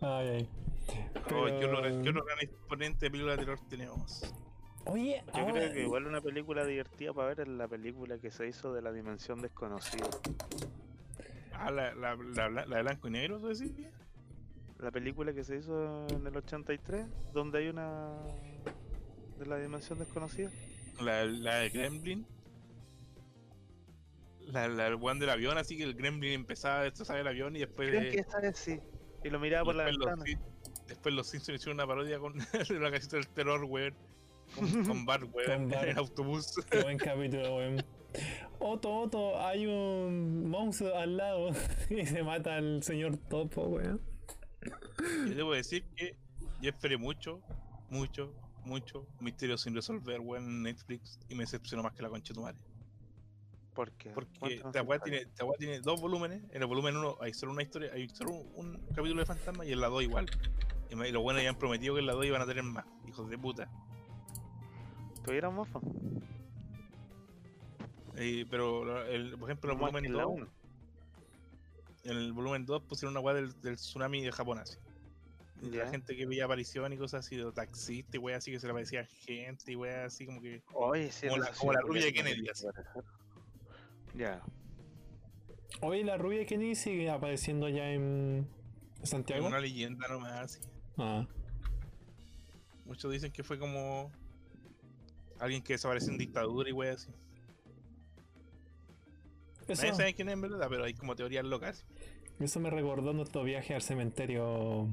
Ay, ay. Oh, ¿qué, Pero- otro, ¿Qué gran exponente de película de terror tenemos? Oye, Yo ahora- creo que igual una película divertida para ver es la película que se hizo de la dimensión desconocida. Ah, la, la, la, la- la de blanco y negro, ¿tú decís? La película que se hizo en el 83, donde hay una de la dimensión desconocida. La, la de Gremlin. La, la del weón del avión, así que el Gremlin empezaba a destrozar el avión y después. Creo que esa es sí. Y lo miraba por la después, los, ventana. Después los Simpsons hicieron una parodia con la casita del terror, weón. Con, con Bart, weón, Con Bart. en el autobús. Qué buen capítulo, weón. Otto, Otto, hay un monstruo al lado y se mata al señor Topo, weón. Yo debo decir que yo esperé mucho, mucho, mucho misterio sin resolver, weón, en Netflix y me decepcionó más que la concha de tu madre. Porque weá poco. tiene, tiene dos volúmenes. En el volumen 1 hay solo una historia, hay solo un, un capítulo de fantasma y en la 2 igual. Y, los buenos habían prometido que en la 2 iban a tener más, hijos de puta. ¿Tuvieron mofa? Eh, pero el, por ejemplo, el volumen en la 2, uno. en el volumen 2 pusieron una weá del, del tsunami de Japón así. La Ya. gente que veía aparición y cosas así, de taxistas y weá así que se le aparecía gente y weá así como que. Oye, sí, como la- como la rubia de Kennedy, así. Ya. Oye, la rubia Kenny sigue apareciendo allá en Es Santiago. una leyenda nomás así. Ah, Muchos dicen que fue como alguien que desapareció en dictadura y weá así. eso, Nadie sabe quién es en verdad, pero hay como teorías locas. eso me recordó nuestro viaje al cementerio.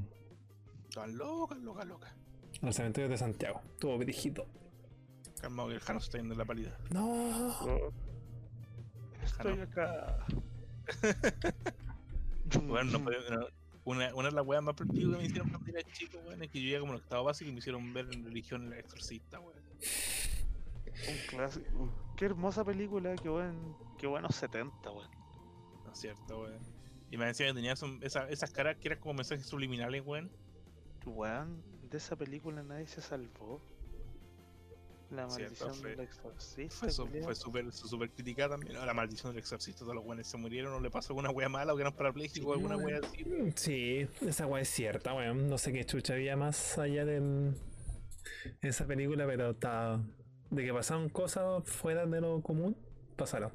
Están locas, locas, locas. Al cementerio de Santiago. Estuvo dirigido. Calmado que el Jano se está yendo en la pálida. No. Estoy acá. Bueno, no puede- no, una, una de las weas más perdidas que me hicieron cuando era chico, weón, es que yo llegué como en octavo básico y me hicieron ver en religión el exorcista, weón. Un clásico. Qué hermosa película, qué buen, qué buenos 70, weón. No es cierto, weón. Y me decían que tenía son- esa- esas caras que eran como mensajes subliminales, weón. Weón, de esa película nadie se salvó. La maldición fue- del exorcista. Fue súper súper criticada también. Ah, La maldición del exorcista, todos los weones se murieron, o le pasó alguna wea mala, o que eran parapléjicos, o alguna wea así. Sí, esa weá es cierta, weón. No sé qué chucha había más allá de esa película, pero está. De que pasaron cosas fuera de lo común, pasaron.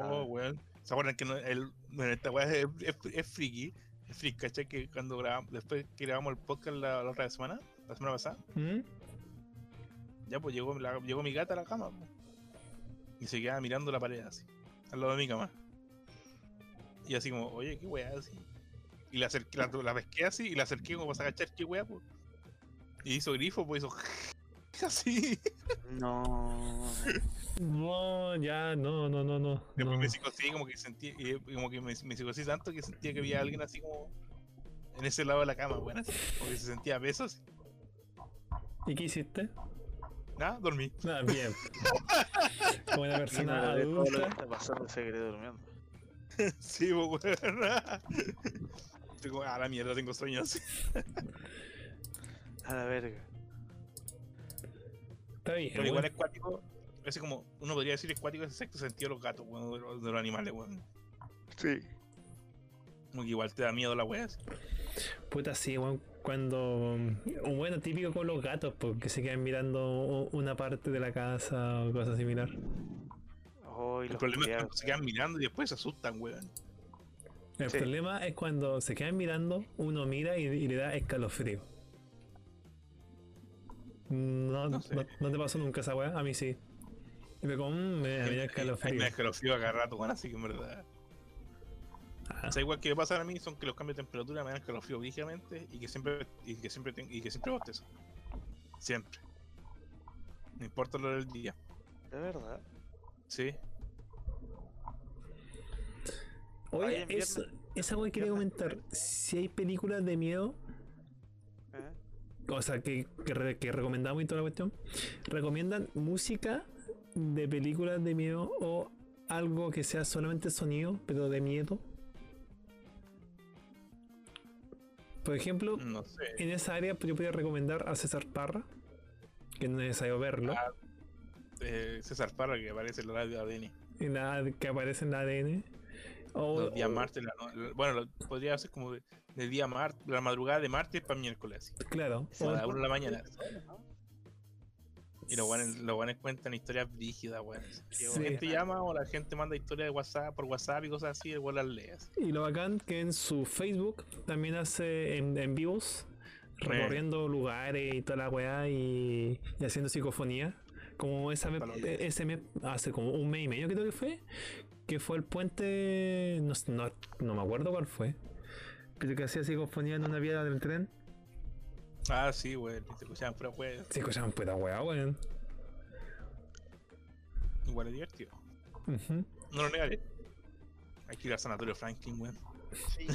Oh, weón. ¿Se acuerdan que no, el, bueno, esta weá es, es, es friki? Es friki, ¿cachai? Que cuando grabamos, después que grabamos el podcast la, la otra semana, la semana pasada, ¿Mm? Ya pues llegó, la- llegó mi gata a la cama. Y se quedaba mirando la pared así, al lado de mi cama. Y así como, oye, qué weá así. Y la, acerqué, la, la pesqué así y la acerqué como para agachar, qué weá, pues. Y hizo grifo, pues hizo así. No. No, ya, no, no, no, no. Después no. me psicosí, como que y como que me, me psicosí tanto que sentía que había alguien así como en ese lado de la cama, bueno, así, como que se sentía besos. ¿Y qué hiciste? Nada, dormí. Ah, bien. Como una persona de todo lo que adulta. está pasando se quedé durmiendo. Sí, pues, weón. Estoy como, a la mierda, tengo sueños. A la verga. Está bien. Pero igual es cuático, es como, uno podría decir es cuático ese sexto sentido de los gatos, weón, de los, de los animales, weón. Sí. Como que igual te da miedo la wea. así. Puta, sí, weón. Cuando. mm, Bueno, típico con los gatos, porque se quedan mirando una parte de la casa o cosas similar. Oh, El los problema es cuando se quedan mirando y después se asustan, weón. El Sí. problema es cuando se quedan mirando, uno mira y, y le da escalofrío. No, No no, sé. no te pasó nunca esa weá, a mí sí. Y me como, mm, me, me da escalofrío. me da escalofrío a cada rato, así que en verdad. O sea, igual que me pasa a mí son que los cambios de temperatura me dan escalofrío brígidamente y que siempre y que siempre y que siempre bostezo. Siempre. No importa lo del día. De verdad. Sí. Oye, viernes- esa weá quería comentar. Si hay películas de miedo, ¿Eh? o sea, que, que, re- que recomendamos y toda la cuestión, ¿recomiendan música de películas de miedo o algo que sea solamente sonido, pero de miedo? Por ejemplo, No sé. en esa área yo podría recomendar a César Parra, que no es necesario verlo, Ah, Eh, César Parra que aparece en la radio ADN. en la, que aparece en la ADN. O, Los días o- martes, la no- la- bueno, lo- podría ser como de, de día martes, la madrugada de martes para miércoles, claro, a o- las 1 de la mañana. Y los guanes, los guanes cuentan historias brígidas, weón. Sí. La gente llama o la gente manda historias de WhatsApp por WhatsApp y cosas así, el las lee. así. Y lo bacán que en su Facebook también hace en, en vivos, recorriendo lugares y toda la weá y, y haciendo psicofonía. Como esa e- ese mes, hace como un mes y medio creo que fue, que fue el puente, no, no, no me acuerdo cuál fue, pero que hacía psicofonía en una vía del tren. Ah, sí, weón. Se escuchaban pura weón. Se escuchaban puta weá, weón. Igual es divertido. No lo negaré. Hay que ir al sanatorio Franklin, weón. Sí.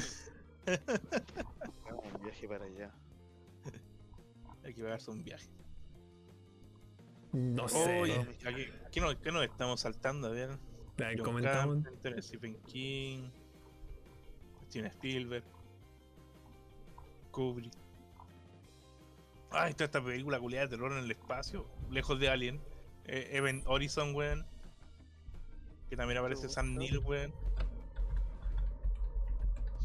Hagamos un viaje para allá. Hay que pagarse un viaje. No sé. Oye, ¿no? aquí- ¿qué, nos, qué nos estamos saltando? A ver. Ahí comentamos. Carpenter, Stephen King, Steven Spielberg, Kubrick. Ay, toda esta película culiada de terror en el espacio, lejos de Alien. Eh, Event Horizon, weón. Que también aparece Sam? Neill, weón.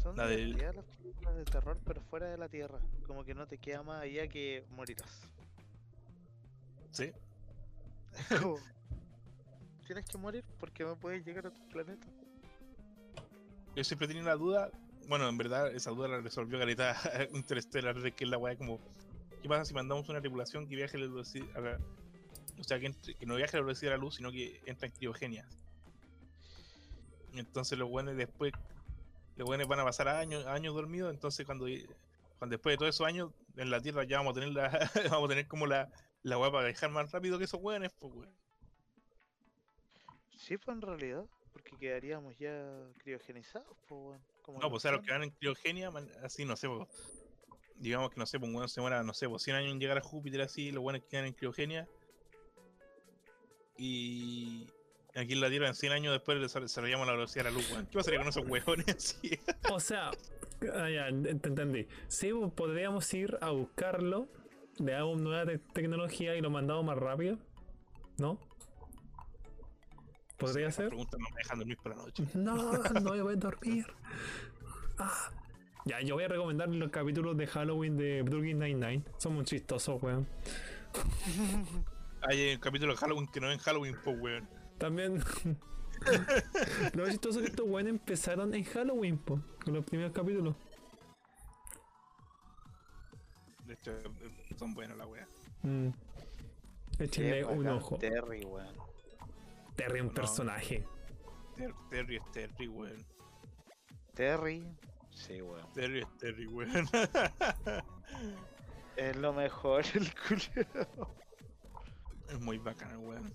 Son La divertidas las películas de terror, pero fuera de la Tierra. Como que no te queda más allá que morirás. Sí. Como, Tienes que morir porque no puedes llegar a tu planeta. Yo siempre tenía la duda. Bueno, en verdad, esa duda la resolvió Gareta Interstellar de que es la weá como. ¿Qué pasa si mandamos una tripulación que viaje a la velocidad? a la- o sea, que, entre- que no viaje a la velocidad de la luz, sino que entra en criogenia. Entonces los buenos después. Los buenos van a pasar años, años dormidos. Entonces cuando, cuando después de todos esos años en la Tierra ya vamos a tener la, vamos a tener como la, la weá para viajar más rápido que esos weones, pues weón. Sí, pues en realidad. porque quedaríamos ya criogenizados, pues, weón. como No, pues o sea, los que van en criogenia, man- así, no sé, po, digamos que no sé, pues un weón se no sé, pues 100 años en llegar a Júpiter, así, los buenos quedan en criogenia. Y aquí en la Tierra, en 100 años después desarrollamos la velocidad de la luz, weón. ¿Qué pasaría con esos así? O sea, ah, ya, entendí. Sí, pues, podríamos ir a buscarlo, le damos nueva te- tecnología y lo mandamos más rápido, ¿no? ¿Podría Esas ser? preguntas me dejan dormir por la noche. No, no voy a dormir. Ah. Ya, yo voy a recomendar los capítulos de Halloween de Brooklyn Nine-Nine. Son muy chistosos, weón. Hay un capítulo de Halloween que no es en Halloween, pues, weón. También. Lo chistoso es que estos weones empezaron en Halloween, po, con los primeros capítulos. De hecho, son buenos la wea. Mm. Échenle un ojo. Terry, weón. Terry es un No. personaje. Ter- Terry es Terry, weón. Terry, sí, weón. Terry es Terry, weón. Es lo mejor, el culiao. es muy bacán, weón.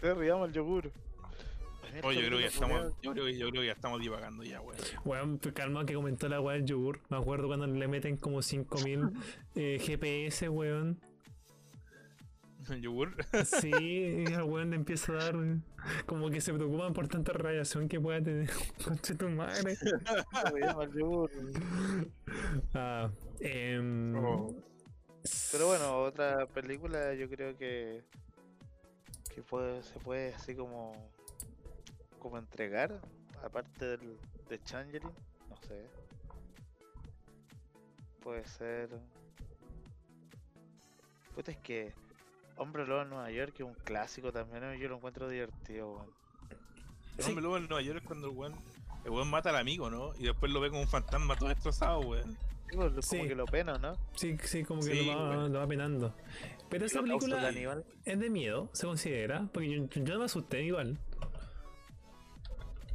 Terry, ama el yogur. Oye, yo creo que ya estamos, yo creo yo creo que ya estamos divagando ya, weón. Weón, calma que comentó la weá del yogur. Me acuerdo cuando le meten como 5000 eh, GPS, weón. El yogur. Sí, y el weón le empieza a dar. Como que se preocupan por tanta radiación que pueda tener. Concha tu madre. Ah, Oh. Pero bueno, otra película yo creo que que puede, se puede así como como entregar, aparte del, de Changeling, no sé. Puede ser. Puta, es que Hombre Lobo en Nueva York es un clásico también, ¿no? yo lo encuentro divertido, weón. El Sí. hombre lobo en Nueva York es cuando el weón, el weón mata al amigo, ¿no? Y después lo ve como un fantasma todo destrozado, weón. Sí, pues, Como Sí. que lo pena, ¿no? Sí, sí, como que Sí, lo, va, weón. lo va penando. Pero esa película es de miedo, se considera. Porque yo, yo no me asusté igual.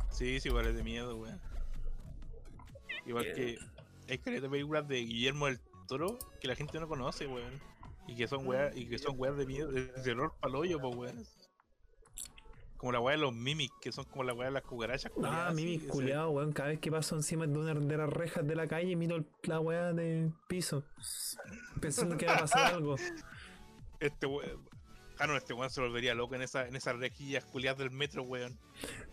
Sí, sí, igual es de miedo, weón. Igual que hay caleta de películas de Guillermo del Toro que la gente no conoce, weón. Y que son weas, y que son weas de miedo, de terror paloyo, pues weón. Como la wea de los mimics, que son como la wea de las cucarachas. Ah, culiadas, mi así, ese- culiado, weón. Cada vez que paso encima de una de las rejas de la calle, miro la weá de piso. Pensando que va a pasar algo. Este weón. Ah, no, este weón se volvería loco en, esa, en esas rejillas culiadas del metro, weón.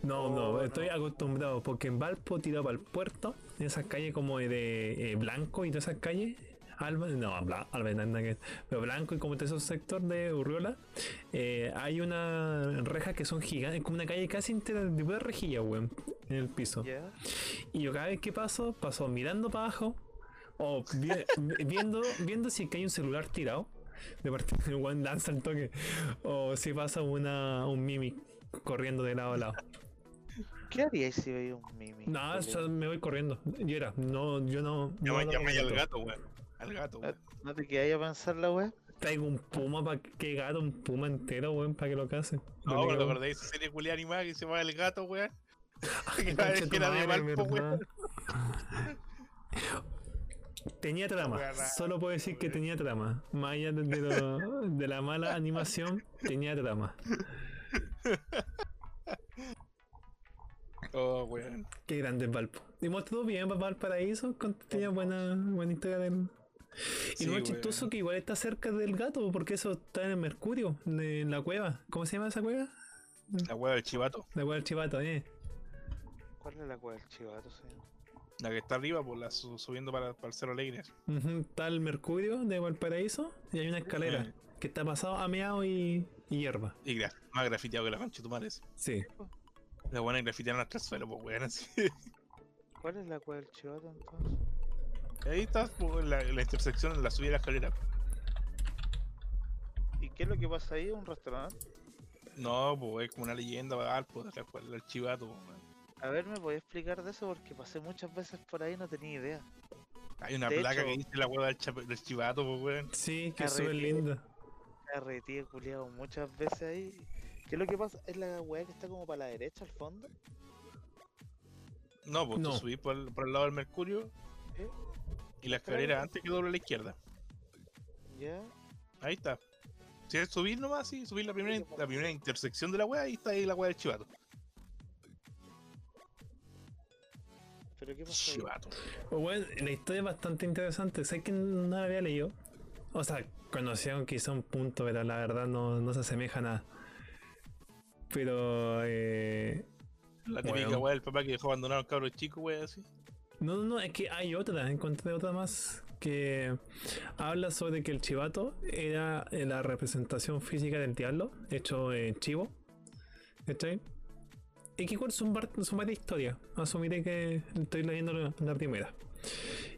No, Oh, no, no. estoy acostumbrado. Porque en Valpo, tirado para el puerto, en esas calles como de eh, Blanco y todas esas calles. Alba, no, Bla- Alba, nada, nada pero Blanco y como todo ese sector de Urriola, eh, hay una rejas que son gigantes, como una calle casi entera de pura rejilla, weón, en el piso. Ya. Y yo cada vez que paso, paso mirando para abajo o vi- viendo, viendo si es que hay un celular tirado. De parte del one lanza el toque. O si pasa una, un mimic corriendo de lado a lado. ¿Qué haríais si veis un mimi? Eso me voy corriendo. Yo era, no, yo no. no Llama, no llama ahí al comento. gato, weón. Al gato, ¿No, weón. no te quedáis a pensar la weá? Traigo un puma para que gato, un puma entero, weón, para que lo case. No, ¿te acordáis de esa serie culiada animada que se llama El Gato, weón? Que era- de. Tenía trama, solo puedo decir que tenía trama. Más allá de, de lo- de la mala animación, tenía trama. Oh, weón. Qué grande es Valpo. Y mostró bien para Valparaíso, tenía buena, buena historia del. Y Sí, lo más chistoso que igual está cerca del gato, porque eso está en el Mercurio, en la cueva. ¿Cómo se llama esa cueva? La weá del chivato. La cueva del Chivato, eh. ¿Cuál es la weá del chivato, señor? La que está arriba, pues la su- subiendo para, para el Cerro Alegre. Está el Mercurio de Valparaíso y hay una escalera que está pasado a meado y, y hierba. Y gra- más grafiteado que la concha de tu madre. Sí. La buena grafitearon hasta el suelo, pues weón. así. ¿Cuál es la weá del chivato entonces? Ahí está, pues, la, la intersección en la subida de la escalera. ¿Y qué es lo que pasa ahí? ¿Un restaurante? No, pues es como una leyenda para pues, el chivato, pues, weón. A ver, ¿me podías explicar de eso? Porque pasé muchas veces por ahí y no tenía idea. Hay una De placa hecho- que dice la weá del, del chivato, pues weón. Sí, que súper linda. Carretí, culiado muchas veces ahí. ¿Qué es lo que pasa? ¿Es la weá que está como para la derecha al fondo? No, pues No. tú subís por el, por el lado del Mercurio ¿Eh? Y la escalera antes que doble a la izquierda. ¿Ya? Ahí está. Si es subir nomás, sí, subir la primera, la primera intersección de la weá, ahí está ahí la weá del chivato. ¿Pero qué pasó? ahí? Chivato. Pues bueno, la historia es bastante interesante. Sé que no la había leído. O sea, conocieron quizá un punto, pero la verdad no, no se asemeja a nada. Pero eh, La típica Bueno. weá del papá que dejó abandonado al cabro chico, weá, así. No, no, es que hay otra, encontré otra más que habla sobre que el chivato era eh, la representación física del diablo, hecho en chivo. ¿Cachai? Y que igual son, son varias historias. Asumiré que estoy leyendo la, la primera.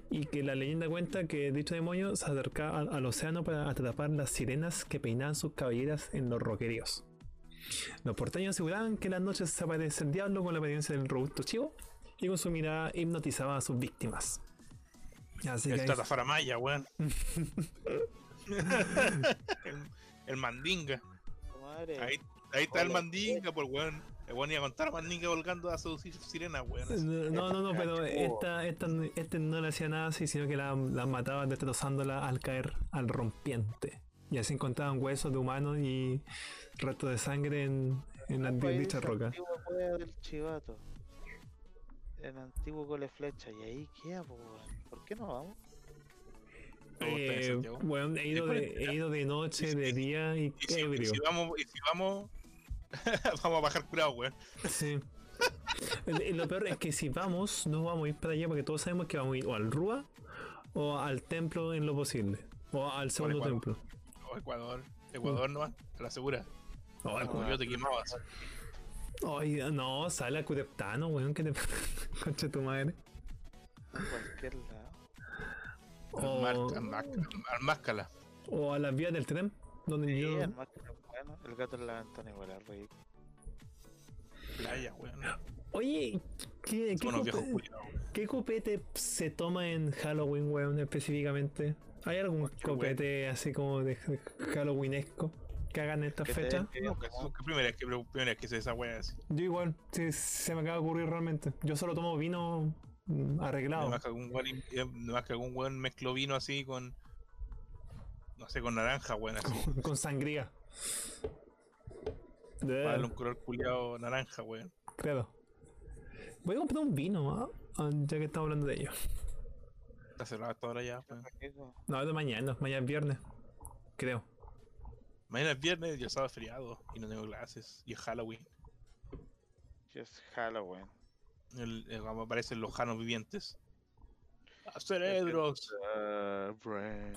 Y que la leyenda cuenta que dicho demonio se acercaba al, al océano para atrapar las sirenas que peinaban sus cabelleras en los roqueríos. Los porteños aseguraban que en las noches se aparece el diablo con la apariencia del robusto chivo y con su mirada hipnotizaba a sus víctimas. Así que El ahí- Tata Faramaya, weón. el, el Mandinga. Madre. Ahí, ahí está el. Mandinga, por weón. El weón iba a contar a Mandinga volcando a seducir sirenas, weón. así. No, no, no, pero esta, esta, este no le hacía nada así, sino que la, la mataba destrozándola al caer al rompiente. Y así encontraban huesos de humanos y restos de sangre en, en la pues ahí dicha dice roca. Antigua cueva del chivato. El antiguo cole flecha. Y ahí queda, po. ¿Por qué no vamos? Gusta Eh, bueno, he ido, de, he ido de noche, de día y Y si, y si vamos, y si vamos, vamos a bajar curado, weón. Sí. Y Lo peor es que si vamos, no vamos a ir para allá porque todos sabemos que vamos a ir o al Rúa o al templo en lo posible. O al segundo Ecuador. templo. O Ecuador. Ecuador nomás, te lo asegura. Como Ah. yo te quemabas. Ay, no, sale a Cureptano, weón, que te concha tu madre. A cualquier lado. O, Marca, marca, máscala. o a las vías del tren, donde Sí, yo. el bueno. Gato en la ventana igual es ridículo. Playa, weón. Oye, ¿qué, copete se toma en Halloween, weón, específicamente? ¿Hay algún copete así como de de Halloweenesco que hagan esta Que fecha? den que No, que primera vez que, primera vez que se esa wea así. Yo igual, sí, se me acaba de ocurrir realmente. Yo solo tomo vino mm, arreglado. Más que algún weón, más que algún weón mezcló vino así con. No sé, con naranja, weón, así. con sangría. Para De darle un color culiado naranja, weón. claro. Voy a comprar un vino, ¿ah? Ah, ya que estamos hablando de ello. Está cerrado hasta ahora ya, rico. No, de mañana, mañana es viernes. Creo. Mañana es viernes y el sábado es feriado y no tengo clases. Y es Halloween. Que es Halloween. El, el- aparecen los janos vivientes. ¡Ah, cerebros! Ah, brain.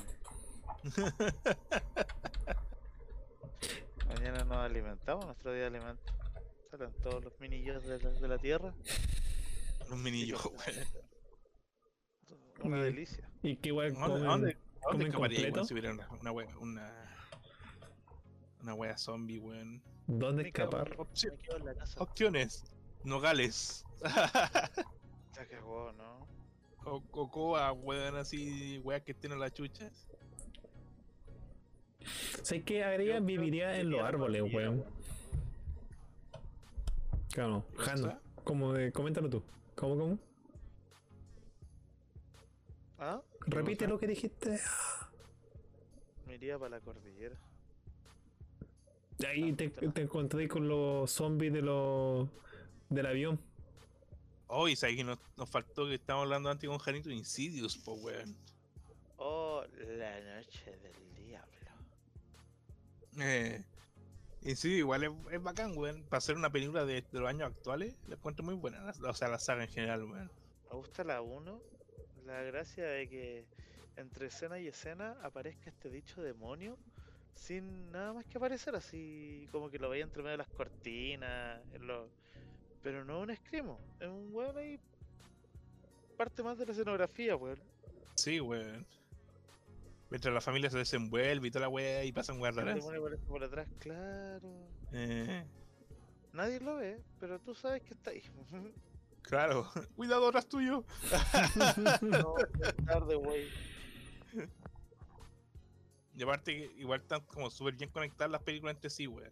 Mañana nos alimentamos, nuestro día de alimento. Salen todos los minillos de la, de la tierra. Los minillos, weón. Una delicia. ¿Y qué guay ¿A dónde, dónde, dónde weón, completo? si hubiera una, una una, una wea zombie, weón? ¿Dónde escapar? Opciones. Nogales. Cagó, ¿no? o cocoa, weón, así, weas que tienen las chuchas. ¿Sabes qué haría? Yo creo Viviría que en los árboles, weón. Claro, ¿Ya Jano. Como de, coméntalo tú. ¿Cómo, cómo? ¿Ah? Repite lo que dijiste. Me iría para la cordillera. Y Ahí te, te encontré con los zombies de los del avión. Oh, y sabes que nos, nos faltó que estábamos hablando antes con Janito Insidious, po, weón. Oh, la noche del diablo. Eh, Insidious igual es, es bacán, weón. Para hacer una película de, de los años actuales, la encuentro muy buena. la- O sea, la saga en general, weón. Me gusta la 1. La gracia de que entre escena y escena aparezca este dicho demonio sin nada más que aparecer, así como que lo veía entre medio de las cortinas. en lo- Pero no un escrimo, es un weón ahí. Parte más de la escenografía, weón. Sí, weón. Mientras la familia se desenvuelve y toda la weá y pasan raras. aparece por atrás, claro. Eh, Nadie lo ve, pero tú sabes que está ahí. claro. Cuidado, atrás tuyo. no, es tarde, wey. Y aparte, igual están como súper bien conectadas las películas entre sí, weón.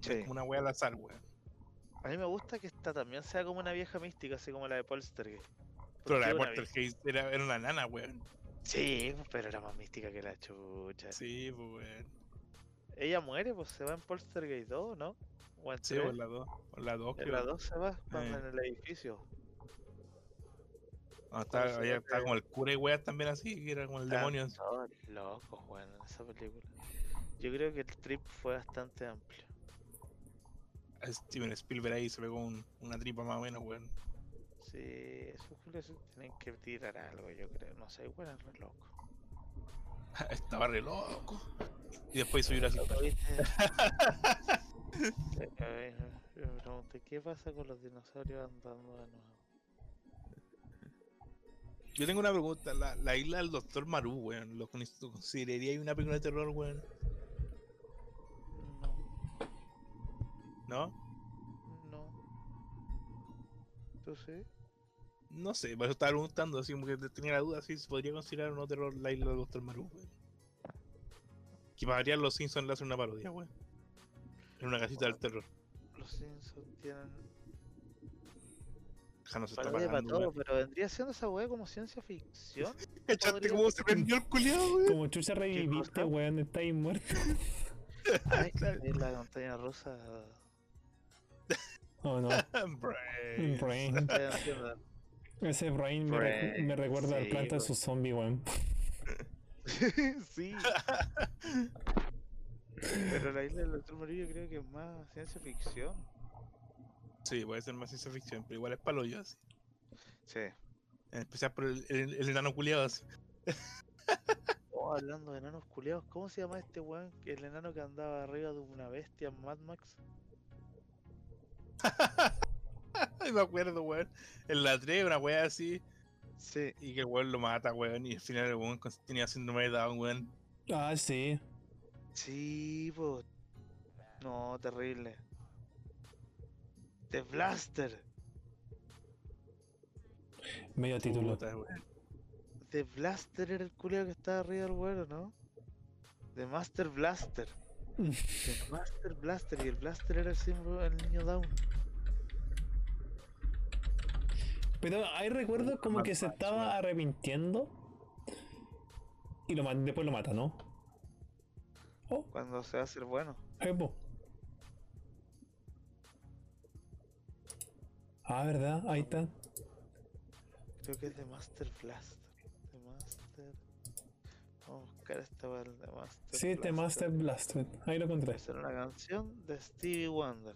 Sí. Como una wea al azar, weón. A mí me gusta que esta también sea como una vieja mística, así como la de Polstergeist. Pero la de Poltergeist era, era una nana, weón. Sí, pero era más mística que la chucha. Sí, pues, weón. Ella muere, pues se va en Poltergeist 2, ¿no? O en Sí, 3. por la 2. Por la 2, En la 2 se va, va Eh. en el edificio. Ah, estaba, ¿Cómo se había- llama? estaba como el cura y weas también así, que era como el Estaban demonio. todos locos, weón, en esa película. Yo creo que el trip fue bastante amplio. Steven Spielberg ahí se pegó un- una tripa más o menos, weón. Sí, esos culios se tienen que tirar algo, yo creo. No sé, weón, re loco. Estaba re loco. Y después hizo Jurassic Park. ¿Oíste? Sí, a ver, yo me pregunté, ¿qué pasa con los dinosaurios andando de nuevo? Yo tengo una pregunta. La, la isla del Doctor Maru, weón. ¿Lo con- lo consideraría una película de terror, weón? No, ¿No? no. ¿Tú sí? No sé, por eso estaba preguntando, así como que tenía la duda si se podría considerar o no terror la isla del Doctor Maru, weón. Que para los Simpsons le hacen una parodia, weón. En una casita del terror. Los Simpsons tienen Jano se está pagando, todo, pero vendría siendo esa weá como ciencia ficción. ¿Cachaste cómo se prendió el culiado, weón? Como chucha reviviste, weón, está ahí muerto. Ay, es la montaña rusa. Oh no. Brain. Brain. Ese Brain me, recu- Brain, me recuerda al sí, planta de su zombie, weón. sí. Pero la isla del Doctor Marillo creo que es más ciencia ficción. Sí, puede ser más ciencia ficción, pero igual es palo yo así. Sí. En especial por el, el, el enano culiado así. Oh, hablando de enanos culeados, ¿cómo se llama este weón? El enano que andaba arriba de una bestia en Mad Max. Ay, me acuerdo, weón. En la 3, una weá así. Sí. Y que el weón lo mata, weón. Y al final el weón tenía síndrome de Down, weón. Ah, sí. Sí, po. No, terrible. The Blaster. Medio título. The Blaster era el culeado que estaba arriba del vuelo, ¿no? The Master Blaster. The Master Blaster. Y el Blaster era el símbolo del niño Down. Pero ahí recuerdo como que se estaba arrepintiendo. Y lo después lo mata, ¿no? Oh, Cuando se va a hacer bueno. Ah, ¿verdad? Ahí está. Creo que es The Master Blaster. The Master. Vamos a buscar esta el The Master. Sí, The Master Blaster. Ahí lo encontré. Era una canción de Stevie Wonder.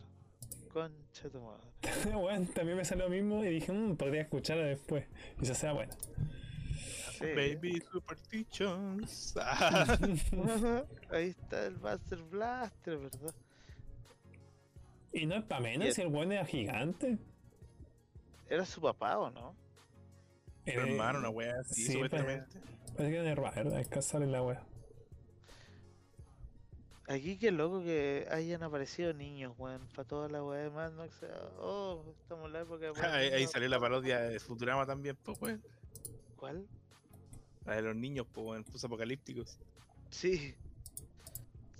Concha tu madre. bueno, también me salió lo mismo y dije, mmm, podría escucharla después. Quizás sea buena. Sí. Baby Superstitions. Ah, Ahí está el Master Blaster, ¿verdad? Y no es para menos si el bueno era gigante. ¿Era su papá o no? su Eh, hermano, una weá así, sí, supuestamente. Parece que era hermano, ¿verdad? Es que sale la wea. Aquí qué loco que hayan aparecido niños, weón, para toda la weá de Mad Max. Oh, estamos en la época de Mad ahí, ahí salió la parodia de Futurama también, pues, weón. ¿Cuál? La de los niños, pues, weón, pues apocalípticos. Sí.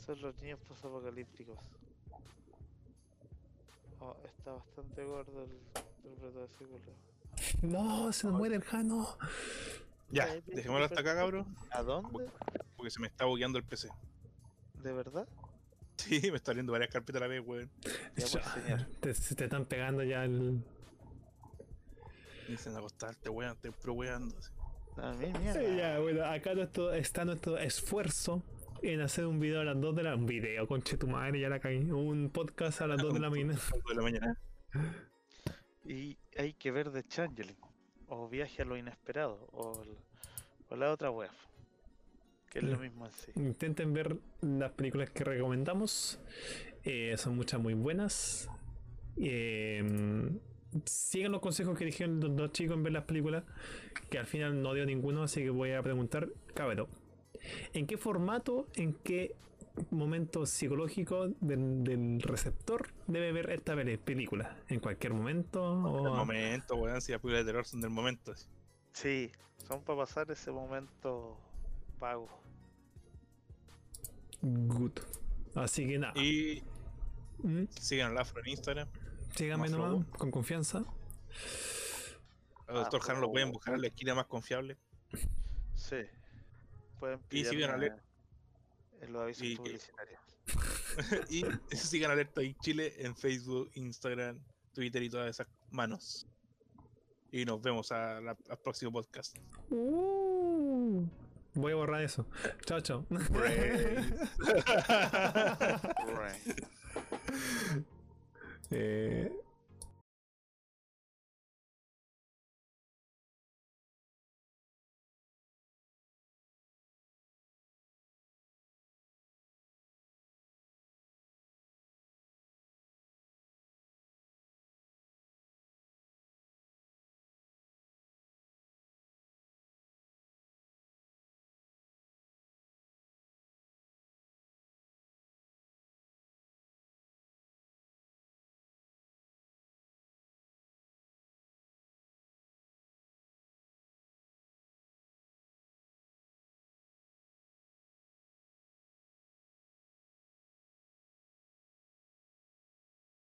Son los niños posapocalípticos. Oh, está bastante gordo el, el. No, se nos muere el Jano. Ya, dejémoslo hasta acá, cabrón, ¿A dónde? porque se me está bugueando el PC. ¿De verdad? Sí, me está abriendo varias carpetas a la vez, weón. Ya, pues. Te, se te están pegando ya el. Dicen acostarte, weón, estoy pro weando. así. A mí, mierda. Ya, bueno, acá nuestro, está nuestro esfuerzo en hacer un video a las 2 de la. Un video, conche tu madre, ya la caí. Un podcast a las 2 de la mañana. Cinco de la mañana. Y hay que ver The Changeling. O Viaje a lo Inesperado. O, o la otra web. Que es lo mismo en sí. Intenten ver las películas que recomendamos. eh, son muchas muy buenas. Eh, sigan los consejos que dijeron los dos chicos en ver las películas. Que al final no dio ninguno, así que voy a preguntar, Cabero. ¿En qué formato, en qué momento psicológico del, del receptor debe ver esta película? ¿En cualquier momento? El O... momento, weón, si las películas de terror son del momento. Sí, son para pasar ese momento pago. Good. Así que nada. Y Mm, sigan al afro en Instagram. Síganme Más nomás, flow. con confianza. Al doctor Ah, Jano lo pueden buscar en la esquina más confiable. Sí. Pueden Y sigan pillarme aler- en los avisos y publicitarios. y sigan Alerta y Chile en Facebook, Instagram, Twitter y todas esas manos. Y nos vemos a la- al próximo podcast. Uh, voy a borrar eso. Chao, chao. Eh,